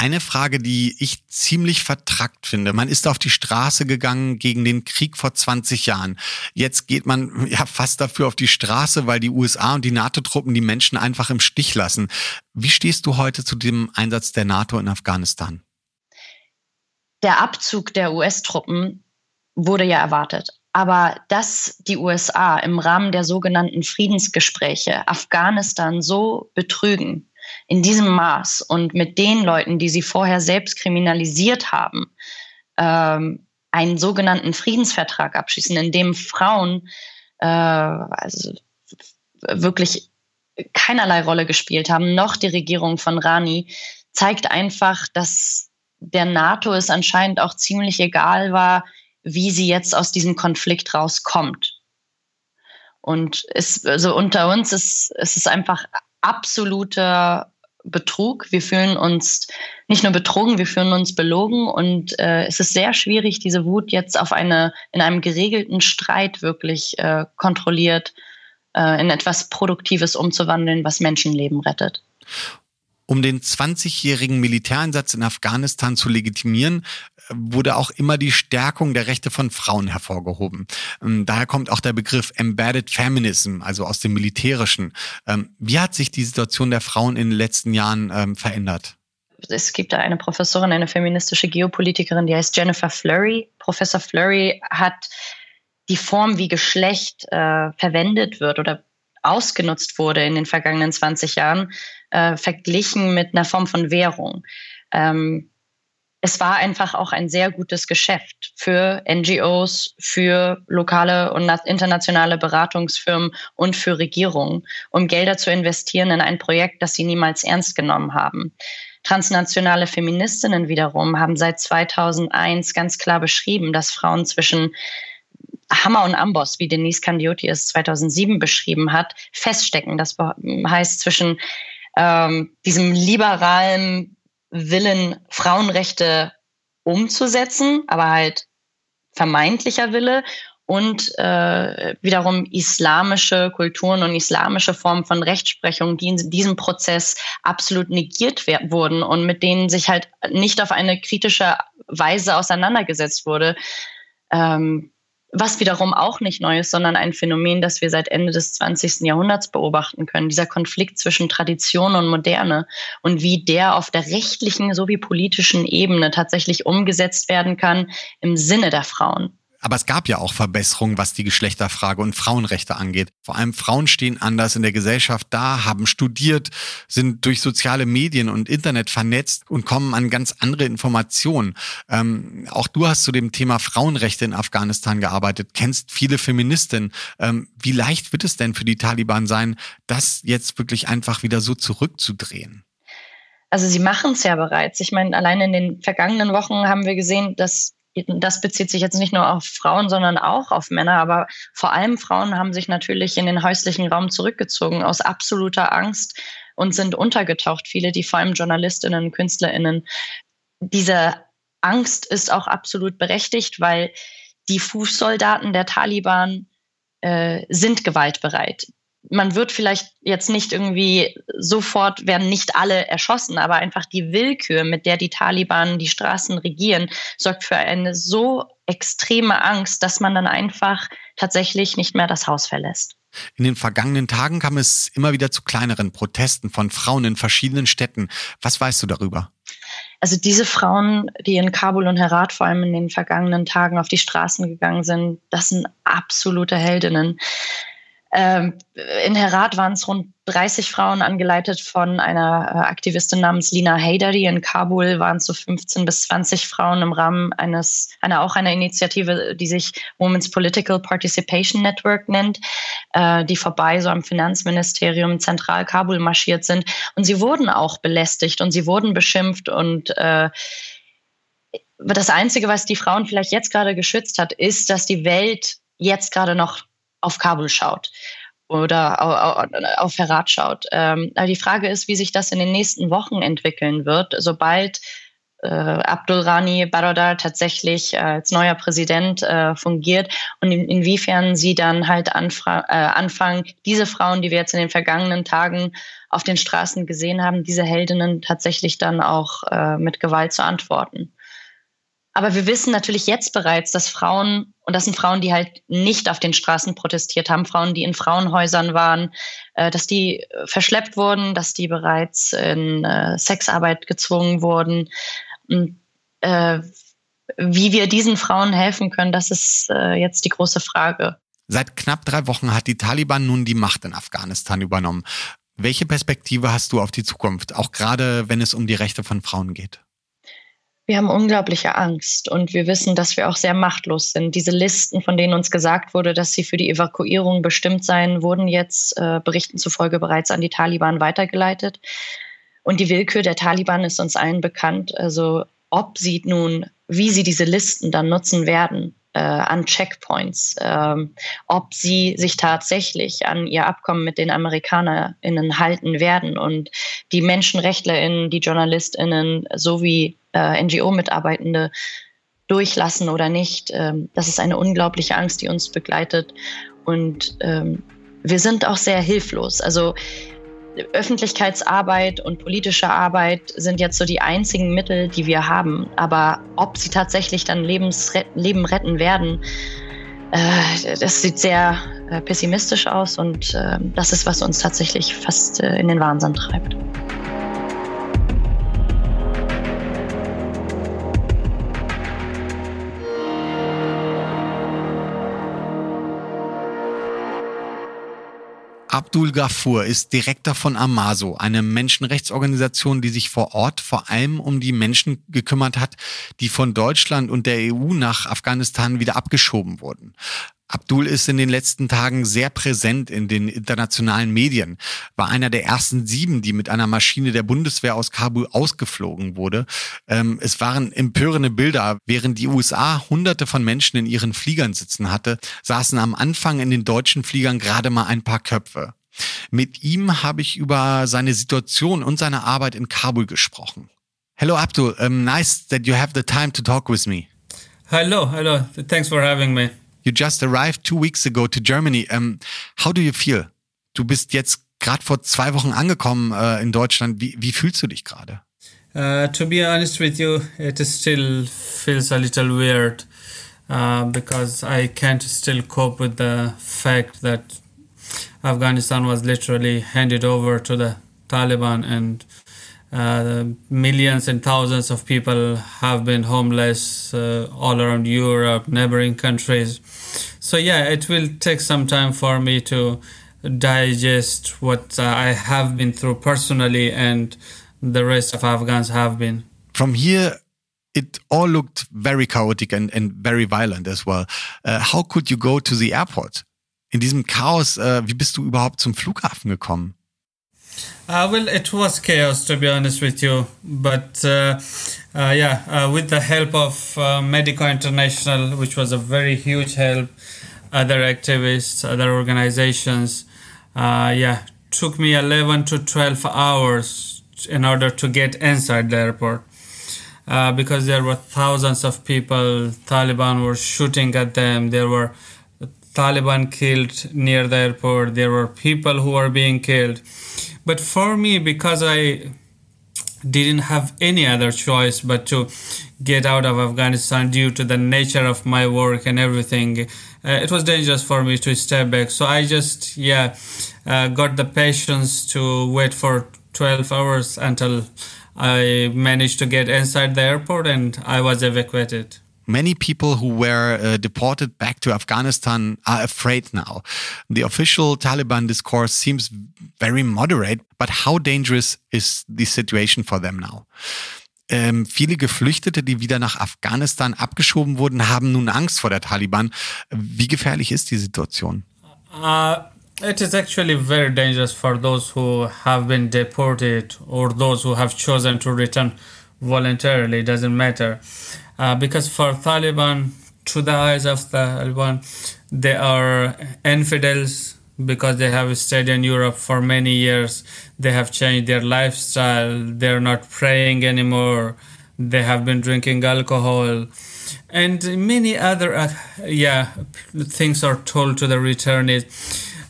Eine Frage, die ich ziemlich vertrackt finde. Man ist auf die Straße gegangen gegen den Krieg vor 20 Jahren. Jetzt geht man ja fast dafür auf die Straße, weil die USA und die NATO-Truppen die Menschen einfach im Stich lassen. Wie stehst du heute zu dem Einsatz der NATO in Afghanistan? Der Abzug der US-Truppen wurde ja erwartet. Aber dass die USA im Rahmen der sogenannten Friedensgespräche Afghanistan so betrügen, in diesem Maß und mit den Leuten, die sie vorher selbst kriminalisiert haben, ähm, einen sogenannten Friedensvertrag abschließen, in dem Frauen äh, also wirklich keinerlei Rolle gespielt haben, noch die Regierung von Rani, zeigt einfach, dass der NATO es anscheinend auch ziemlich egal war, wie sie jetzt aus diesem Konflikt rauskommt. Und es, also unter uns ist, ist es einfach absoluter Betrug. Wir fühlen uns nicht nur betrogen, wir fühlen uns belogen und äh, es ist sehr schwierig, diese Wut jetzt auf eine in einem geregelten Streit wirklich äh, kontrolliert äh, in etwas Produktives umzuwandeln, was Menschenleben rettet. Um den 20-jährigen Militäreinsatz in Afghanistan zu legitimieren, wurde auch immer die Stärkung der Rechte von Frauen hervorgehoben. Ähm, daher kommt auch der Begriff Embedded Feminism, also aus dem Militärischen. Ähm, wie hat sich die Situation der Frauen in den letzten Jahren ähm, verändert? es gibt da eine Professorin, eine feministische Geopolitikerin, die heißt Jennifer Flurry. Professor Flurry hat die Form, wie Geschlecht äh, verwendet wird oder ausgenutzt wurde in den vergangenen 20 Jahren, äh, verglichen mit einer Form von Währung. Ähm, es war einfach auch ein sehr gutes Geschäft für NGOs, für lokale und internationale Beratungsfirmen und für Regierungen, um Gelder zu investieren in ein Projekt, das sie niemals ernst genommen haben. Transnationale Feministinnen wiederum haben seit 2001 ganz klar beschrieben, dass Frauen zwischen Hammer und Amboss, wie Denise Candioti es 2007 beschrieben hat, feststecken. Das heißt zwischen ähm, diesem liberalen Willen, Frauenrechte umzusetzen, aber halt vermeintlicher Wille und äh, wiederum islamische Kulturen und islamische Formen von Rechtsprechung, die in diesem Prozess absolut negiert wurden und mit denen sich halt nicht auf eine kritische Weise auseinandergesetzt wurde. Ähm, was wiederum auch nicht neu ist, sondern ein Phänomen, das wir seit Ende des 20. Jahrhunderts beobachten können. Dieser Konflikt zwischen Tradition und Moderne und wie der auf der rechtlichen sowie politischen Ebene tatsächlich umgesetzt werden kann im Sinne der Frauen. Aber es gab ja auch Verbesserungen, was die Geschlechterfrage und Frauenrechte angeht. Vor allem Frauen stehen anders in der Gesellschaft da, haben studiert, sind durch soziale Medien und Internet vernetzt und kommen an ganz andere Informationen. Ähm, auch du hast zu dem Thema Frauenrechte in Afghanistan gearbeitet, kennst viele Feministinnen. Ähm, wie leicht wird es denn für die Taliban sein, das jetzt wirklich einfach wieder so zurückzudrehen? Also sie machen es ja bereits. Ich meine, allein in den vergangenen Wochen haben wir gesehen, dass das bezieht sich jetzt nicht nur auf Frauen, sondern auch auf Männer. Aber vor allem Frauen haben sich natürlich in den häuslichen Raum zurückgezogen aus absoluter Angst und sind untergetaucht. Viele, die vor allem Journalistinnen, Künstlerinnen. Diese Angst ist auch absolut berechtigt, weil die Fußsoldaten der Taliban äh, sind gewaltbereit man wird vielleicht jetzt nicht irgendwie sofort werden nicht alle erschossen, aber einfach die Willkür, mit der die Taliban die Straßen regieren, sorgt für eine so extreme Angst, dass man dann einfach tatsächlich nicht mehr das Haus verlässt. In den vergangenen Tagen kam es immer wieder zu kleineren Protesten von Frauen in verschiedenen Städten. Was weißt du darüber? Also diese Frauen, die in Kabul und Herat vor allem in den vergangenen Tagen auf die Straßen gegangen sind, das sind absolute Heldinnen. Ähm, in Herat waren es rund 30 Frauen, angeleitet von einer äh, Aktivistin namens Lina Haydari. In Kabul waren es so 15 bis 20 Frauen im Rahmen eines, einer auch einer Initiative, die sich Women's Political Participation Network nennt, äh, die vorbei so am Finanzministerium zentral Kabul marschiert sind. Und sie wurden auch belästigt und sie wurden beschimpft und äh, das Einzige, was die Frauen vielleicht jetzt gerade geschützt hat, ist, dass die Welt jetzt gerade noch auf Kabul schaut oder auf Herat schaut. Ähm, aber die Frage ist, wie sich das in den nächsten Wochen entwickeln wird, sobald äh, Abdul Rani Baradar tatsächlich äh, als neuer Präsident äh, fungiert und in, inwiefern sie dann halt anfra äh, anfangen, diese Frauen, die wir jetzt in den vergangenen Tagen auf den Straßen gesehen haben, diese Heldinnen tatsächlich dann auch äh, mit Gewalt zu antworten. Aber wir wissen natürlich jetzt bereits, dass Frauen, und das sind Frauen, die halt nicht auf den Straßen protestiert haben, Frauen, die in Frauenhäusern waren, äh, dass die verschleppt wurden, dass die bereits in äh, Sexarbeit gezwungen wurden. Und, äh, wie wir diesen Frauen helfen können, das ist äh, jetzt die große Frage. Seit knapp drei Wochen hat die Taliban nun die Macht in Afghanistan übernommen. Welche Perspektive hast du auf die Zukunft, auch gerade wenn es um die Rechte von Frauen geht? Wir haben unglaubliche Angst und wir wissen, dass wir auch sehr machtlos sind. Diese Listen, von denen uns gesagt wurde, dass sie für die Evakuierung bestimmt seien, wurden jetzt äh, Berichten zufolge bereits an die Taliban weitergeleitet. Und die Willkür der Taliban ist uns allen bekannt. Also ob sie nun, wie sie diese Listen dann nutzen werden, äh, an Checkpoints, ähm, ob sie sich tatsächlich an ihr Abkommen mit den AmerikanerInnen halten werden und die MenschenrechtlerInnen, die JournalistInnen sowie äh, NGO-Mitarbeitende durchlassen oder nicht. Ähm, das ist eine unglaubliche Angst, die uns begleitet. Und ähm, wir sind auch sehr hilflos. Also Öffentlichkeitsarbeit und politische Arbeit sind jetzt so die einzigen Mittel, die wir haben. Aber ob sie tatsächlich dann Lebens Leben retten werden, äh, das sieht sehr äh, pessimistisch aus und äh, das ist, was uns tatsächlich fast äh, in den Wahnsinn treibt. Abdul Ghaffur ist Direktor von Amaso, eine Menschenrechtsorganisation, die sich vor Ort vor allem um die Menschen gekümmert hat, die von Deutschland und der EU nach Afghanistan wieder abgeschoben wurden. Abdul ist in den letzten Tagen sehr präsent in den internationalen Medien, war einer der ersten sieben, die mit einer Maschine der Bundeswehr aus Kabul ausgeflogen wurde. Ähm, es waren empörende Bilder. Während die USA hunderte von Menschen in ihren Fliegern sitzen hatte, saßen am Anfang in den deutschen Fliegern gerade mal ein paar Köpfe. Mit ihm habe ich über seine Situation und seine Arbeit in Kabul gesprochen. Hello Abdul, um, nice that you have the time to talk with me. Hello, hello. Thanks for having me. You just arrived two weeks ago to Germany. Um, how do you feel? Du bist jetzt gerade vor zwei Wochen angekommen uh, in Deutschland. Wie, wie fühlst du dich gerade? Uh, to be honest with you, it still feels a little weird uh, because I can't still cope with the fact that Afghanistan was literally handed over to the Taliban and Uh, millions and thousands of people have been homeless uh, all around Europe, neighboring countries. So, yeah, it will take some time for me to digest what uh, I have been through personally and the rest of Afghans have been. From here, it all looked very chaotic and, and very violent as well. Uh, how could you go to the airport? In diesem Chaos, uh, wie bist du überhaupt zum Flughafen gekommen? Uh, well, it was chaos to be honest with you, but uh, uh, yeah, uh, with the help of uh, Medico International, which was a very huge help, other activists, other organizations, uh, yeah, took me 11 to 12 hours in order to get inside the airport. uh, because there were thousands of people, Taliban were shooting at them. There were Taliban killed near the airport. There were people who were being killed but for me, because I didn't have any other choice but to get out of Afghanistan due to the nature of my work and everything, uh, it was dangerous for me to step back. So I just, yeah, uh, got the patience to wait for 12 hours until I managed to get inside the airport and I was evacuated many people who were uh, deported back to Afghanistan are afraid now. The official Taliban discourse seems very moderate, but how dangerous is the situation for them now? Ähm, viele Geflüchtete, die wieder nach Afghanistan abgeschoben wurden, haben nun Angst vor der Taliban. Wie gefährlich ist die Situation? Uh, it is actually very dangerous for those who have been deported or those who have chosen to return voluntarily. It doesn't matter. Uh, because for Taliban, to the eyes of the Taliban, they are infidels because they have stayed in Europe for many years. They have changed their lifestyle. They're not praying anymore. They have been drinking alcohol. And many other, uh, yeah, things are told to the returnees.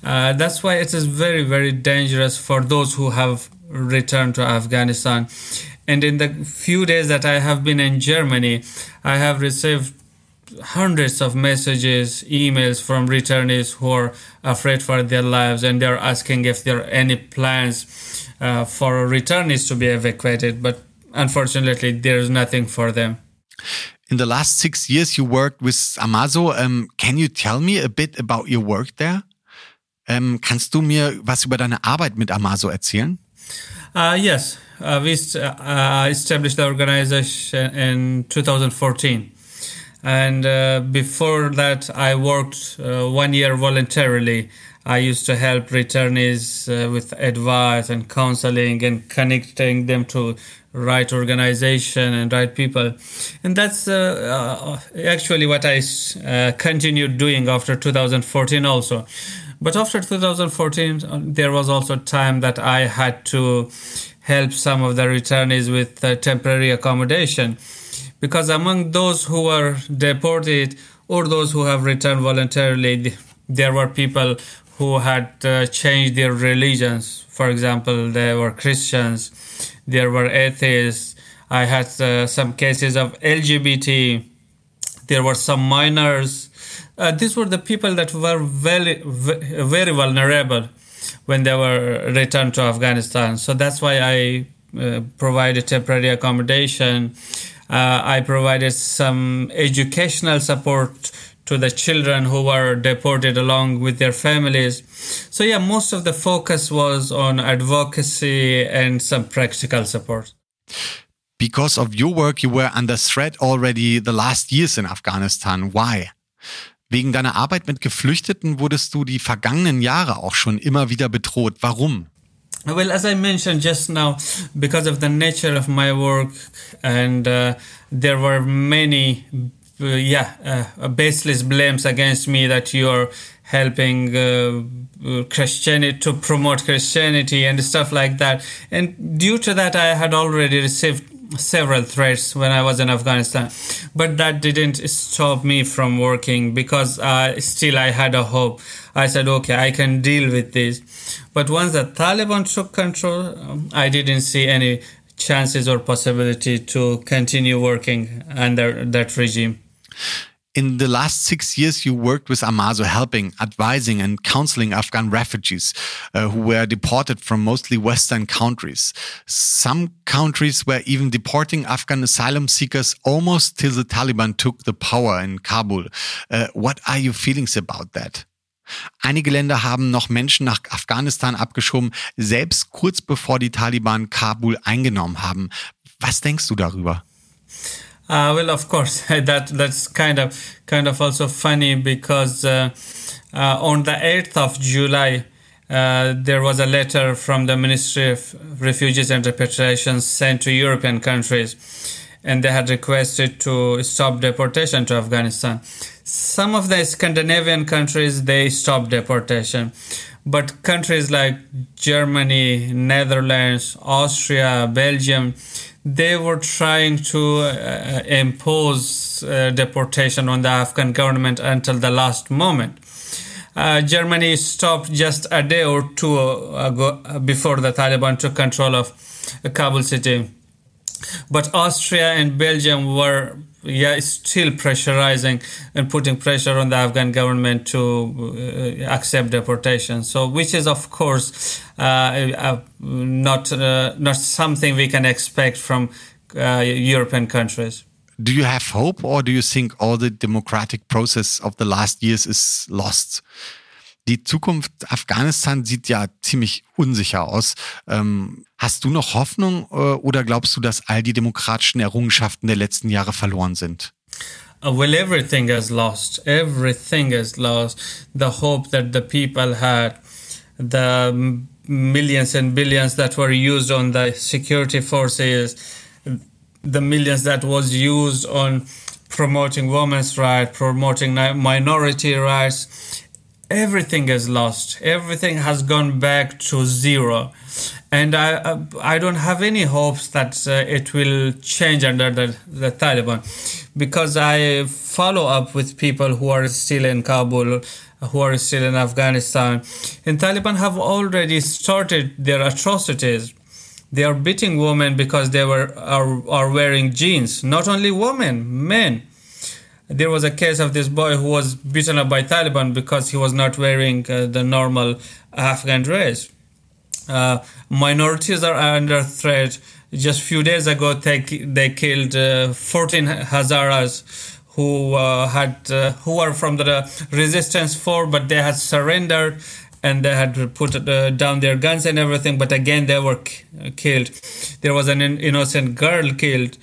Uh, that's why it is very, very dangerous for those who have returned to Afghanistan. And in the few days that I have been in Germany, I have received hundreds of messages, emails from returnees who are afraid for their lives and they're asking if there are any plans uh, for returnees to be evacuated. But unfortunately, there's nothing for them. In the last six years, you worked with Amazo. Um, can you tell me a bit about your work there? Um, kannst du mir was über deine Arbeit mit Amazo erzählen? Uh, yes, uh, we uh, established the organization in 2014. And uh, before that, I worked uh, one year voluntarily. I used to help returnees uh, with advice and counseling and connecting them to right organization and right people. And that's actually what I continued doing after 2014 also. But after 2014, there was also time that I had to help some of the returnees with uh, temporary accommodation. Because among those who were deported or those who have returned voluntarily, there were people who had uh, changed their religions. For example, there were Christians, there were atheists. I had uh, some cases of LGBT. There were some minors. Uh, these were the people that were very, very vulnerable when they were returned to Afghanistan. So that's why I uh, provided temporary accommodation. Uh, I provided some educational support to the children who were deported along with their families. So, yeah, most of the focus was on advocacy and some practical support. Because of your work, you were under threat already the last years in Afghanistan. Why? Wegen deiner Arbeit mit Geflüchteten wurdest du die vergangenen Jahre auch schon immer wieder bedroht. Warum? Well, as I mentioned just now, because of the nature of my work, and uh, there were many, uh, yeah, uh, baseless blames against me that you're helping uh, Christianity to promote Christianity and stuff like that. And due to that, I had already received several threats when I was in Afghanistan, but that didn't stop me from working because uh, still I had a hope. I said, okay, I can deal with this. But once the Taliban took control, I didn't see any chances or possibility to continue working under that regime. In the last six years, you worked with Amazo, helping, advising, and counseling Afghan refugees uh, who were deported from mostly Western countries. Some countries were even deporting Afghan asylum seekers almost till the Taliban took the power in Kabul. Uh, what are your feelings about that? Einige Länder haben noch Menschen nach Afghanistan abgeschoben, selbst kurz bevor die Taliban Kabul eingenommen haben. Was denkst du darüber? Uh, well, of course, that that's kind of kind of also funny because uh, uh, on the eighth of July, uh, there was a letter from the Ministry of Refugees and Repatriation sent to European countries, and they had requested to stop deportation to Afghanistan. Some of the Scandinavian countries they stopped deportation, but countries like Germany, Netherlands, Austria, Belgium they were trying to uh, impose uh, deportation on the Afghan government until the last moment. Uh, Germany stopped just a day or two ago before the Taliban took control of Kabul city. But Austria and Belgium were yeah, it's still pressurizing and putting pressure on the Afghan government to uh, accept deportation. So, which is of course uh, uh, not not something we can expect from uh, European countries. Do you have hope, or do you think all the democratic process of the last years is lost? Die Zukunft Afghanistan sieht ja ziemlich unsicher aus. Ähm, hast du noch Hoffnung äh, oder glaubst du, dass all die demokratischen Errungenschaften der letzten Jahre verloren sind? Uh, well, everything is lost. Everything is lost. The hope that the people had, the millions and billions that were used on the security forces, the millions that was used on promoting women's rights, promoting minority rights, everything is lost. Everything has gone back to zero, and I uh, I don't have any hopes that uh, it will change under the, the Taliban, because I follow up with people who are still in Kabul, who are still in Afghanistan, and Taliban have already started their atrocities. They are beating women because they were are, are wearing jeans. Not only women, men there was a case of this boy who was beaten up by Taliban because he was not wearing uh, the normal Afghan dress. Uh, minorities are under threat. Just a few days ago, they, they killed uh, 14 Hazaras who uh, had uh, who were from the resistance force, but they had surrendered and they had put uh, down their guns and everything. But again, they were killed. There was an innocent girl killed.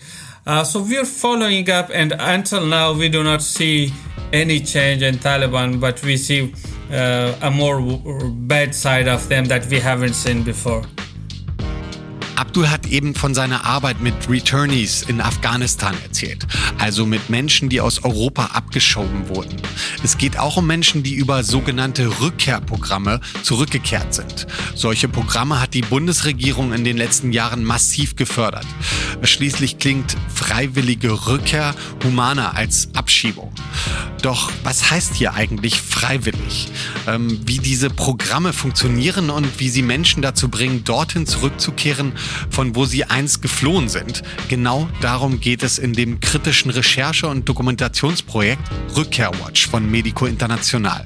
Uh, so we're following up, and until now, we do not see any change in Taliban, but we see uh, a more bad side of them that we haven't seen before. Abdul hat eben von seiner Arbeit mit Returnees in Afghanistan erzählt, also mit Menschen, die aus Europa abgeschoben wurden. Es geht auch um Menschen, die über sogenannte Rückkehrprogramme zurückgekehrt sind. Solche Programme hat die Bundesregierung in den letzten Jahren massiv gefördert. Schließlich klingt freiwillige Rückkehr humaner als Abschiebung. Doch was heißt hier eigentlich freiwillig? Ähm, wie diese Programme funktionieren und wie sie Menschen dazu bringen, dorthin zurückzukehren, von wo sie einst geflohen sind. Genau darum geht es in dem kritischen Recherche- und Dokumentationsprojekt Rückkehrwatch von Medico International.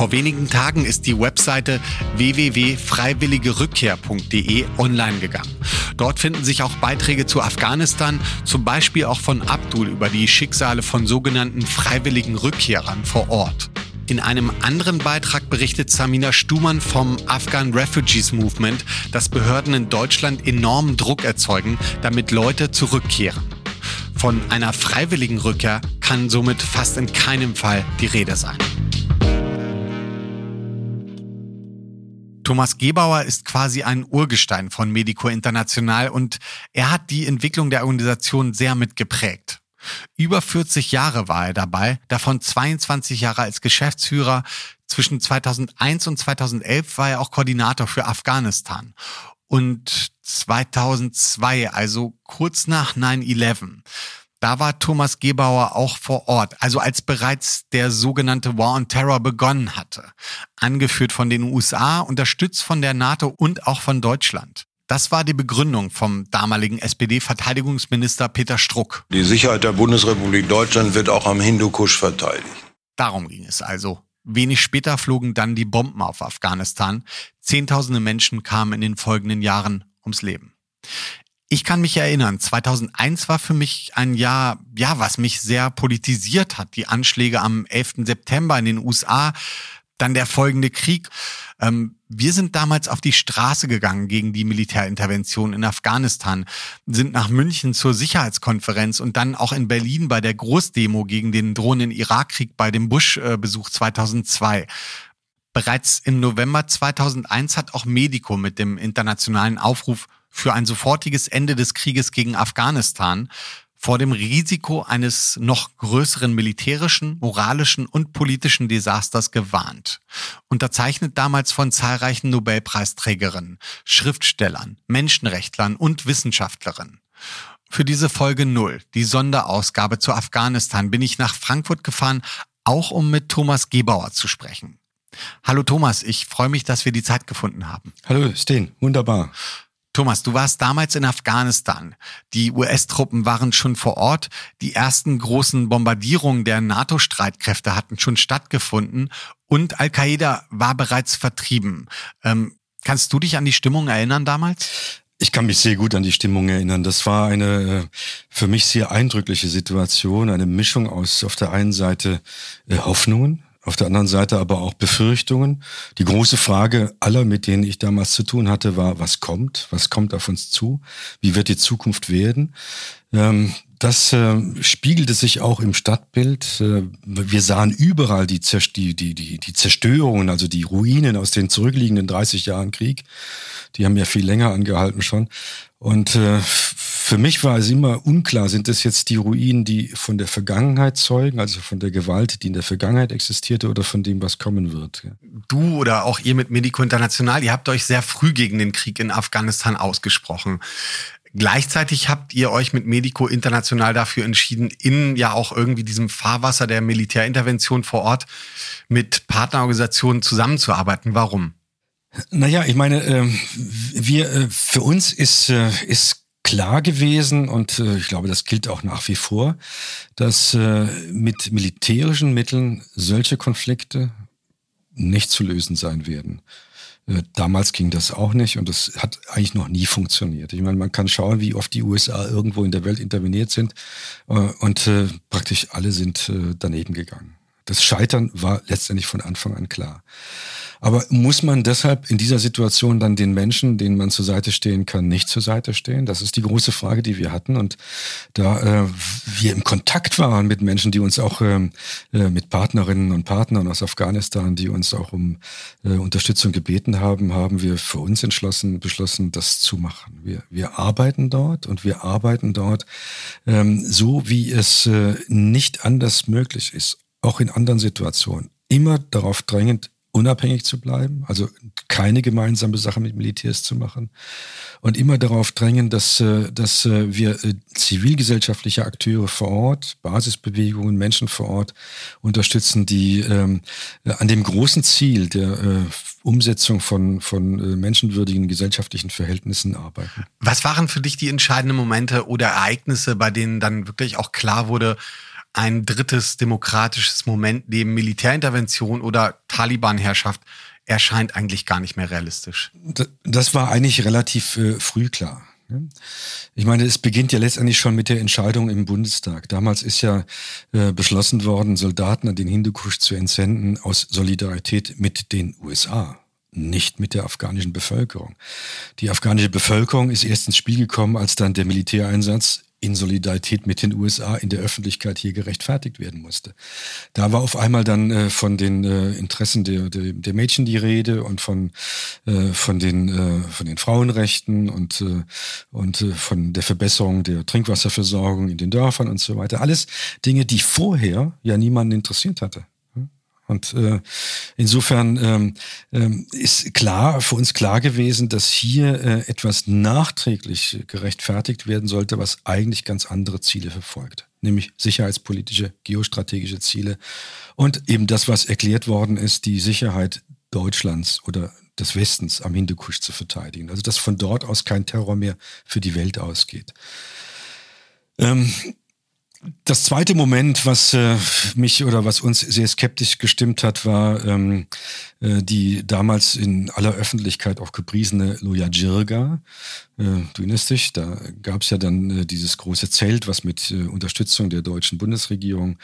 Vor wenigen Tagen ist die Webseite www.freiwilligerückkehr.de online gegangen. Dort finden sich auch Beiträge zu Afghanistan, zum Beispiel auch von Abdul über die Schicksale von sogenannten freiwilligen Rückkehrern vor Ort. In einem anderen Beitrag berichtet Samina Stumann vom Afghan Refugees Movement, dass Behörden in Deutschland enormen Druck erzeugen, damit Leute zurückkehren. Von einer freiwilligen Rückkehr kann somit fast in keinem Fall die Rede sein. Thomas Gebauer ist quasi ein Urgestein von Medico International und er hat die Entwicklung der Organisation sehr mitgeprägt. Über 40 Jahre war er dabei, davon 22 Jahre als Geschäftsführer. Zwischen 2001 und 2011 war er auch Koordinator für Afghanistan. Und 2002, also kurz nach 9-11, da war Thomas Gebauer auch vor Ort, also als bereits der sogenannte War on Terror begonnen hatte. Angeführt von den USA, unterstützt von der NATO und auch von Deutschland. Das war die Begründung vom damaligen SPD-Verteidigungsminister Peter Struck. Die Sicherheit der Bundesrepublik Deutschland wird auch am Hindukusch verteidigt. Darum ging es also. Wenig später flogen dann die Bomben auf Afghanistan. Zehntausende Menschen kamen in den folgenden Jahren ums Leben. Ich kann mich erinnern, 2001 war für mich ein Jahr, ja, was mich sehr politisiert hat. Die Anschläge am 11. September in den USA, dann der folgende Krieg. Ähm, wir sind damals auf die Straße gegangen gegen die Militärintervention in Afghanistan, sind nach München zur Sicherheitskonferenz und dann auch in Berlin bei der Großdemo gegen den drohenden Irakkrieg bei dem Bush-Besuch 2002. Bereits im November 2001 hat auch Medico mit dem internationalen Aufruf für ein sofortiges Ende des Krieges gegen Afghanistan vor dem Risiko eines noch größeren militärischen, moralischen und politischen Desasters gewarnt. Unterzeichnet damals von zahlreichen Nobelpreisträgerinnen, Schriftstellern, Menschenrechtlern und Wissenschaftlerinnen. Für diese Folge null, die Sonderausgabe zu Afghanistan, bin ich nach Frankfurt gefahren, auch um mit Thomas Gebauer zu sprechen. Hallo Thomas, ich freue mich, dass wir die Zeit gefunden haben. Hallo Sten, wunderbar. Thomas, du warst damals in Afghanistan. Die US-Truppen waren schon vor Ort. Die ersten großen Bombardierungen der NATO-Streitkräfte hatten schon stattgefunden und Al-Qaida war bereits vertrieben. Ähm, kannst du dich an die Stimmung erinnern damals? Ich kann mich sehr gut an die Stimmung erinnern. Das war eine äh, für mich sehr eindrückliche Situation, eine Mischung aus auf der einen Seite äh, Hoffnungen, auf der anderen Seite aber auch Befürchtungen. Die große Frage aller, mit denen ich damals zu tun hatte, war, was kommt? Was kommt auf uns zu? Wie wird die Zukunft werden? Ähm, das äh, spiegelte sich auch im Stadtbild. Äh, wir sahen überall die, die, die, die, Zerstörungen, also die Ruinen aus den zurückliegenden 30 Jahren Krieg. Die haben ja viel länger angehalten schon. Und äh, für mich war es immer unklar, sind das jetzt die Ruinen, die von der Vergangenheit zeugen, also von der Gewalt, die in der Vergangenheit existierte, oder von dem, was kommen wird. Du oder auch ihr mit Medico International, ihr habt euch sehr früh gegen den Krieg in Afghanistan ausgesprochen. Gleichzeitig habt ihr euch mit Medico International dafür entschieden, in ja auch irgendwie diesem Fahrwasser der Militärintervention vor Ort mit Partnerorganisationen zusammenzuarbeiten. Warum? Naja, ich meine, äh, wir äh, für uns ist, äh, ist klar gewesen und äh, ich glaube, das gilt auch nach wie vor, dass äh, mit militärischen Mitteln solche Konflikte nicht zu lösen sein werden. Äh, damals ging das auch nicht und das hat eigentlich noch nie funktioniert. Ich meine, man kann schauen, wie oft die USA irgendwo in der Welt interveniert sind äh, und äh, praktisch alle sind äh, daneben gegangen. Das Scheitern war letztendlich von Anfang an klar. Aber muss man deshalb in dieser Situation dann den Menschen, denen man zur Seite stehen kann, nicht zur Seite stehen? Das ist die große Frage, die wir hatten. Und da äh, wir im Kontakt waren mit Menschen, die uns auch ähm, äh, mit Partnerinnen und Partnern aus Afghanistan, die uns auch um äh, Unterstützung gebeten haben, haben wir für uns entschlossen, beschlossen, das zu machen. Wir, wir arbeiten dort und wir arbeiten dort ähm, so, wie es äh, nicht anders möglich ist, auch in anderen Situationen. Immer darauf drängend, unabhängig zu bleiben, also keine gemeinsame Sache mit Militärs zu machen und immer darauf drängen, dass, äh, dass äh, wir äh, zivilgesellschaftliche Akteure vor Ort, Basisbewegungen, Menschen vor Ort unterstützen, die ähm, an dem großen Ziel der Umsetzung von, von menschenwürdigen gesellschaftlichen Verhältnissen arbeiten. Was waren für dich die entscheidenden Momente oder Ereignisse, bei denen dann wirklich auch klar wurde, ein drittes demokratisches Moment neben Militärintervention oder Taliban-Herrschaft erscheint eigentlich gar nicht mehr realistisch. Das war eigentlich relativ äh, früh klar. Ich meine, es beginnt ja letztendlich schon mit der Entscheidung im Bundestag. Damals ist ja äh, beschlossen worden, Soldaten an den Hindukusch zu entsenden aus Solidarität mit den USA nicht mit der afghanischen Bevölkerung. Die afghanische Bevölkerung ist erst ins Spiel gekommen, als dann der Militäreinsatz in Solidarität mit den USA in der Öffentlichkeit hier gerechtfertigt werden musste. Da war auf einmal dann äh, von den äh, Interessen der, der, der, Mädchen die Rede und von, äh, von, den, äh, von den Frauenrechten und, äh, und äh, von der Verbesserung der Trinkwasserversorgung in den Dörfern und so weiter. Alles Dinge, die vorher ja niemanden interessiert hatte. Und äh, insofern ähm, ähm, ist klar, für uns klar gewesen, dass hier äh, etwas nachträglich gerechtfertigt werden sollte, was eigentlich ganz andere Ziele verfolgt. Nämlich sicherheitspolitische, geostrategische Ziele. Und eben das, was erklärt worden ist, die Sicherheit Deutschlands oder des Westens am Hindukusch zu verteidigen. Also dass von dort aus kein Terror mehr für die Welt ausgeht. Ähm, das zweite Moment, was äh, mich oder was uns sehr skeptisch gestimmt hat, war ähm, äh, die damals in aller Öffentlichkeit auch gepriesene Loya Jirga. Äh, du erinnerst dich, da gab es ja dann äh, dieses große Zelt, was mit äh, Unterstützung der deutschen Bundesregierung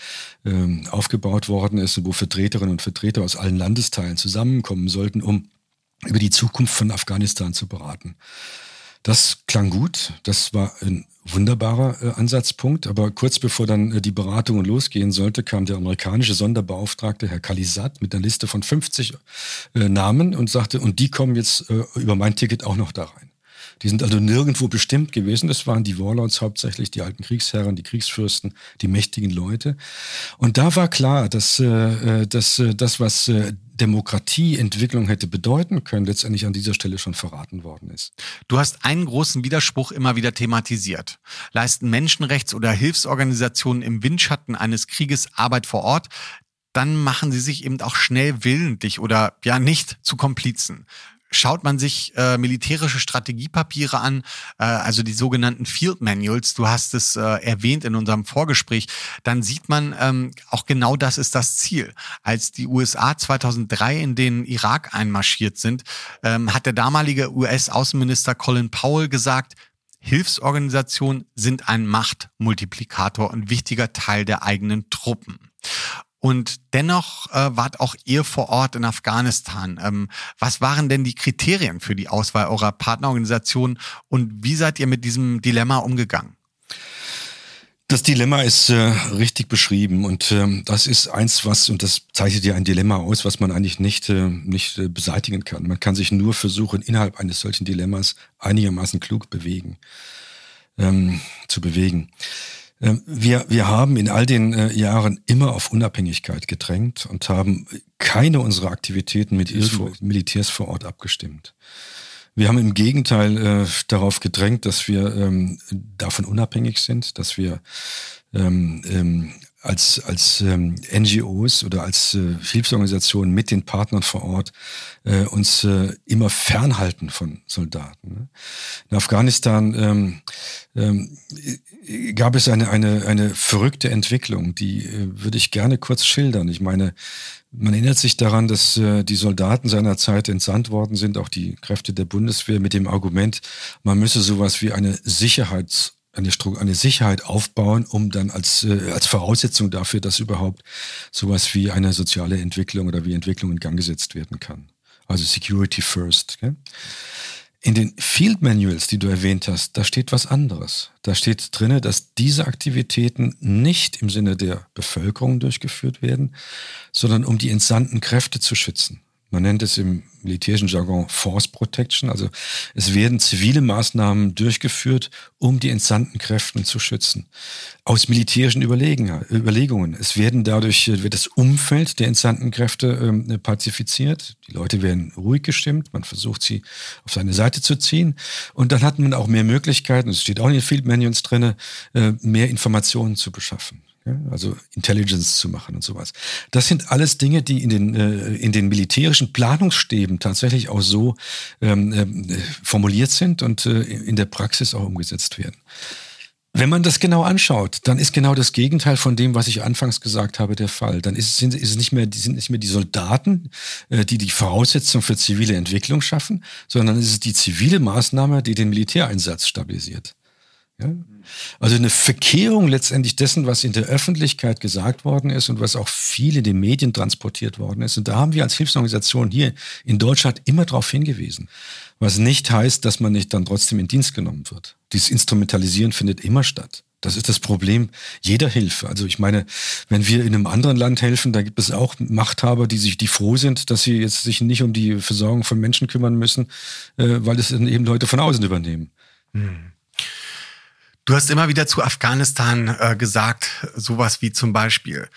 äh, aufgebaut worden ist, wo Vertreterinnen und Vertreter aus allen Landesteilen zusammenkommen sollten, um über die Zukunft von Afghanistan zu beraten. Das klang gut, das war ein wunderbarer äh, Ansatzpunkt, aber kurz bevor dann äh, die Beratungen losgehen sollte, kam der amerikanische Sonderbeauftragte, Herr Khalisat, mit einer Liste von 50 äh, Namen und sagte, und die kommen jetzt äh, über mein Ticket auch noch da rein. Die sind also nirgendwo bestimmt gewesen. Das waren die Warlords hauptsächlich, die alten Kriegsherren, die Kriegsfürsten, die mächtigen Leute. Und da war klar, dass, äh, äh dass äh, das, was äh, Demokratieentwicklung hätte bedeuten können, letztendlich an dieser Stelle schon verraten worden ist. Du hast einen großen Widerspruch immer wieder thematisiert. Leisten Menschenrechts- oder Hilfsorganisationen im Windschatten eines Krieges Arbeit vor Ort, dann machen sie sich eben auch schnell willentlich oder ja nicht zu Komplizen schaut man sich äh, militärische Strategiepapiere an, äh, also die sogenannten Field Manuals, du hast es äh, erwähnt in unserem Vorgespräch, dann sieht man ähm, auch genau das ist das Ziel. Als die USA 2003 in den Irak einmarschiert sind, ähm, hat der damalige US-Außenminister Colin Powell gesagt, Hilfsorganisationen sind ein Machtmultiplikator und wichtiger Teil der eigenen Truppen. Und dennoch äh, wart auch ihr vor Ort in Afghanistan. Ähm, was waren denn die Kriterien für die Auswahl eurer Partnerorganisation und wie seid ihr mit diesem Dilemma umgegangen? Das Dilemma ist äh, richtig beschrieben und ähm, das ist eins, was, und das zeichnet ja ein Dilemma aus, was man eigentlich nicht, äh, nicht äh, beseitigen kann. Man kann sich nur versuchen, innerhalb eines solchen Dilemmas einigermaßen klug bewegen, ähm, zu bewegen. Ähm, wir, wir haben in all den äh, Jahren immer auf Unabhängigkeit gedrängt und haben keine unserer Aktivitäten mit Militärs vor Ort abgestimmt. Wir haben im Gegenteil äh, darauf gedrängt, dass wir ähm, davon unabhängig sind, dass wir ähm, ähm, als, als ähm, NGOs oder als äh, Hilfsorganisationen mit den Partnern vor Ort äh, uns äh, immer fernhalten von Soldaten. Ne? In Afghanistan ähm, ähm, gab es eine, eine, eine verrückte Entwicklung, die äh, würde ich gerne kurz schildern. Ich meine, man erinnert sich daran, dass äh, die Soldaten seiner Zeit entsandt worden sind, auch die Kräfte der Bundeswehr, mit dem Argument, man müsse sowas wie eine Sicherheits- eine, eine Sicherheit aufbauen, um dann als, äh, als Voraussetzung dafür, dass überhaupt sowas wie eine soziale Entwicklung oder wie Entwicklung in Gang gesetzt werden kann. Also Security First. Gell? In den Field Manuals, die du erwähnt hast, da steht was anderes. Da steht drinne, dass diese Aktivitäten nicht im Sinne der Bevölkerung durchgeführt werden, sondern um die entsandten Kräfte zu schützen. Man nennt es im militärischen Jargon Force Protection. Also es werden zivile Maßnahmen durchgeführt, um die entsandten Kräften zu schützen. Aus militärischen Überlegungen. Es werden dadurch, wird das Umfeld der entsandten Kräfte ähm, pazifiziert. Die Leute werden ruhig gestimmt. Man versucht sie auf seine Seite zu ziehen. Und dann hat man auch mehr Möglichkeiten, es steht auch in den Field Manuals drin, äh, mehr Informationen zu beschaffen also Intelligence zu machen und sowas. Das sind alles Dinge, die in den, äh, in den militärischen Planungsstäben tatsächlich auch so ähm, äh, formuliert sind und äh, in der Praxis auch umgesetzt werden. Wenn man das genau anschaut, dann ist genau das Gegenteil von dem, was ich anfangs gesagt habe, der Fall. Dann ist, sind, ist es nicht mehr, sind nicht mehr die Soldaten, äh, die die Voraussetzung für zivile Entwicklung schaffen, sondern es ist die zivile Maßnahme, die den Militäreinsatz stabilisiert. Ja? Also eine Verkehrung letztendlich dessen, was in der Öffentlichkeit gesagt worden ist und was auch viel in den Medien transportiert worden ist. Und da haben wir als Hilfsorganisation hier in Deutschland immer darauf hingewiesen. Was nicht heißt, dass man nicht dann trotzdem in Dienst genommen wird. Dieses Instrumentalisieren findet immer statt. Das ist das Problem jeder Hilfe. Also ich meine, wenn wir in einem anderen Land helfen, da gibt es auch Machthaber, die sich, die froh sind, dass sie jetzt sich nicht um die Versorgung von Menschen kümmern müssen, äh, weil es dann eben Leute von außen übernehmen. Hm. Du hast immer wieder zu Afghanistan äh, gesagt, sowas wie zum Beispiel,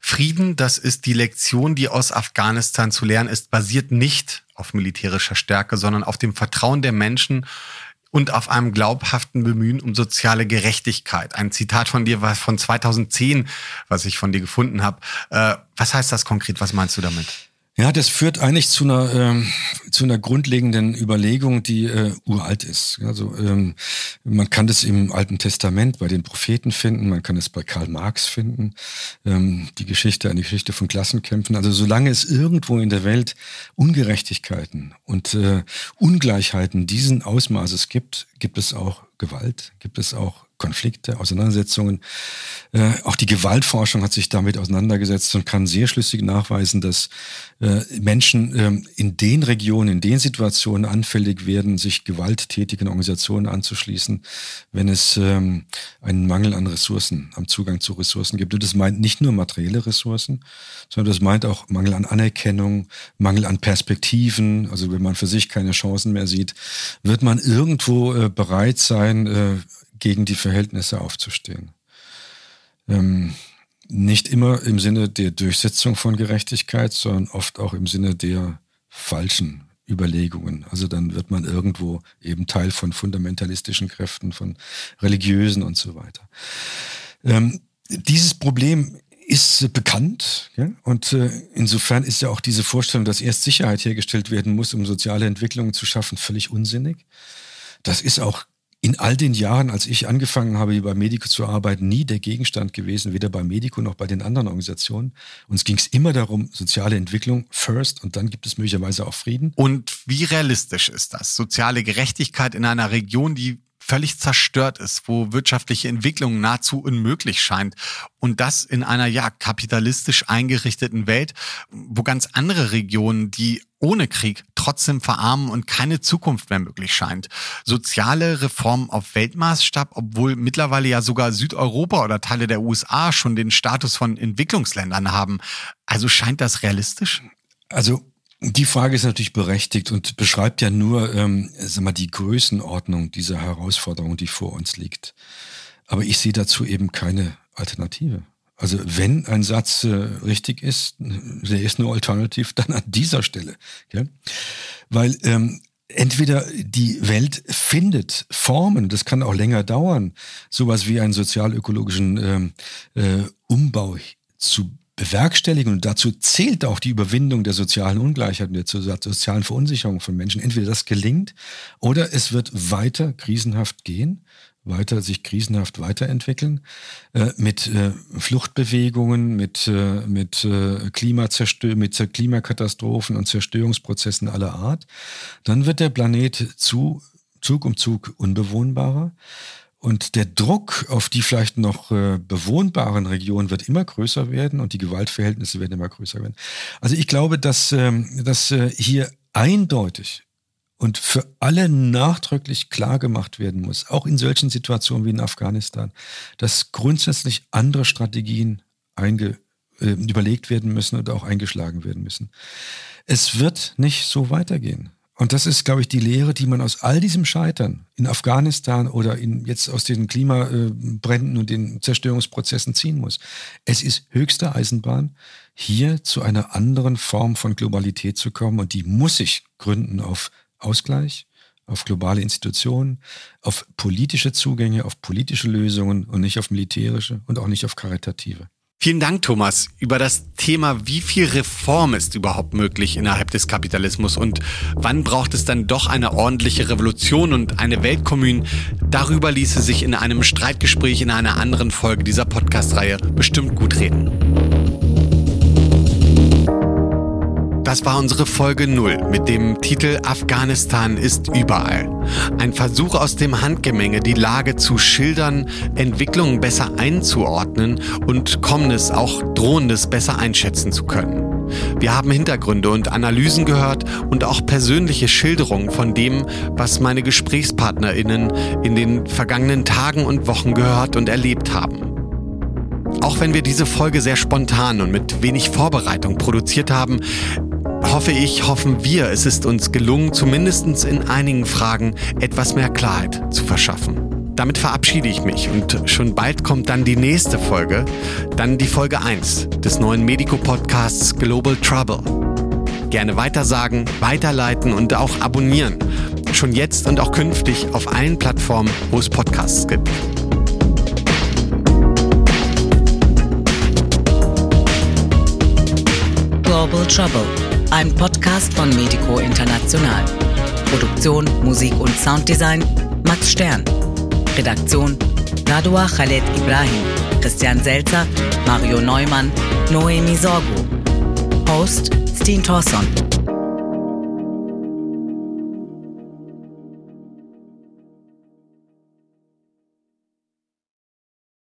Frieden, das ist die Lektion, die aus Afghanistan zu lernen ist, basiert nicht auf militärischer Stärke, sondern auf dem Vertrauen der Menschen und auf einem glaubhaften Bemühen um soziale Gerechtigkeit. Ein Zitat von dir war von 2010, was ich von dir gefunden habe. Äh, was heißt das konkret? Was meinst du damit? Ja, das führt eigentlich zu einer, ähm, zu einer grundlegenden Überlegung, die äh, uralt ist. Also ähm, man kann das im Alten Testament bei den Propheten finden, man kann es bei Karl Marx finden, ähm, die Geschichte, eine Geschichte von Klassenkämpfen. Also solange es irgendwo in der Welt Ungerechtigkeiten und äh, Ungleichheiten diesen Ausmaßes gibt, gibt es auch Gewalt, gibt es auch Konflikte, Auseinandersetzungen. Äh, auch die Gewaltforschung hat sich damit auseinandergesetzt und kann sehr schlüssig nachweisen, dass äh, Menschen äh, in den Regionen, in den Situationen anfällig werden, sich gewalttätigen Organisationen anzuschließen, wenn es ähm, einen Mangel an Ressourcen, am Zugang zu Ressourcen gibt. Und das meint nicht nur materielle Ressourcen, sondern das meint auch Mangel an Anerkennung, Mangel an Perspektiven. Also wenn man für sich keine Chancen mehr sieht, wird man irgendwo äh, bereit sein, äh, gegen die Verhältnisse aufzustehen. Ähm, nicht immer im Sinne der Durchsetzung von Gerechtigkeit, sondern oft auch im Sinne der falschen Überlegungen. Also dann wird man irgendwo eben Teil von fundamentalistischen Kräften, von religiösen und so weiter. Ähm, dieses Problem ist bekannt ja? und äh, insofern ist ja auch diese Vorstellung, dass erst Sicherheit hergestellt werden muss, um soziale Entwicklungen zu schaffen, völlig unsinnig. Das ist auch in all den Jahren, als ich angefangen habe, bei Medico zu arbeiten, nie der Gegenstand gewesen, weder bei Medico noch bei den anderen Organisationen. Uns ging es immer darum, soziale Entwicklung first und dann gibt es möglicherweise auch Frieden. Und wie realistisch ist das? Soziale Gerechtigkeit in einer Region, die völlig zerstört ist, wo wirtschaftliche Entwicklung nahezu unmöglich scheint. Und das in einer ja kapitalistisch eingerichteten Welt, wo ganz andere Regionen, die ohne Krieg trotzdem verarmen und keine Zukunft mehr möglich scheint. Soziale Reformen auf Weltmaßstab, obwohl mittlerweile ja sogar Südeuropa oder Teile der USA schon den Status von Entwicklungsländern haben. Also scheint das realistisch? Also die Frage ist natürlich berechtigt und beschreibt ja nur ähm, sag mal, die Größenordnung dieser Herausforderung, die vor uns liegt. Aber ich sehe dazu eben keine Alternative. Also wenn ein Satz äh, richtig ist, there is no alternative, dann an dieser Stelle. Gell? Weil ähm, entweder die Welt findet Formen, das kann auch länger dauern, sowas wie einen sozialökologischen ähm, äh, Umbau zu bewerkstelligen und dazu zählt auch die Überwindung der sozialen Ungleichheit und der sozialen Verunsicherung von Menschen. Entweder das gelingt oder es wird weiter krisenhaft gehen, weiter sich krisenhaft weiterentwickeln, äh, mit äh, Fluchtbewegungen, mit, äh, mit, äh, Klimazerstör mit Klimakatastrophen und Zerstörungsprozessen aller Art. Dann wird der Planet zu Zug um Zug unbewohnbarer. Und der Druck auf die vielleicht noch äh, bewohnbaren Regionen wird immer größer werden und die Gewaltverhältnisse werden immer größer werden. Also ich glaube, dass, ähm, dass äh, hier eindeutig und für alle nachdrücklich klar gemacht werden muss, auch in solchen Situationen wie in Afghanistan, dass grundsätzlich andere Strategien einge, äh, überlegt werden müssen und auch eingeschlagen werden müssen. Es wird nicht so weitergehen. Und das ist, glaube ich, die Lehre, die man aus all diesem Scheitern in Afghanistan oder in, jetzt aus den Klimabränden und den Zerstörungsprozessen ziehen muss. Es ist höchste Eisenbahn, hier zu einer anderen Form von Globalität zu kommen und die muss sich gründen auf Ausgleich, auf globale Institutionen, auf politische Zugänge, auf politische Lösungen und nicht auf militärische und auch nicht auf karitative. Vielen Dank, Thomas. Über das Thema, wie viel Reform ist überhaupt möglich innerhalb des Kapitalismus und wann braucht es dann doch eine ordentliche Revolution und eine Weltkommun, darüber ließe sich in einem Streitgespräch in einer anderen Folge dieser Podcast-Reihe bestimmt gut reden. Das war unsere Folge 0 mit dem Titel Afghanistan ist überall. Ein Versuch aus dem Handgemenge, die Lage zu schildern, Entwicklungen besser einzuordnen und Kommendes, auch Drohendes besser einschätzen zu können. Wir haben Hintergründe und Analysen gehört und auch persönliche Schilderungen von dem, was meine GesprächspartnerInnen in den vergangenen Tagen und Wochen gehört und erlebt haben. Auch wenn wir diese Folge sehr spontan und mit wenig Vorbereitung produziert haben, hoffe ich, hoffen wir, es ist uns gelungen, zumindest in einigen Fragen etwas mehr Klarheit zu verschaffen. Damit verabschiede ich mich und schon bald kommt dann die nächste Folge, dann die Folge 1 des neuen Medico-Podcasts Global Trouble. Gerne weitersagen, weiterleiten und auch abonnieren. Schon jetzt und auch künftig auf allen Plattformen, wo es Podcasts gibt. Global Trouble ein Podcast von Medico International. Produktion, Musik und Sounddesign Max Stern. Redaktion Radua Khaled Ibrahim, Christian Selzer, Mario Neumann, Noemi Sorgo. Host Steen Thorson.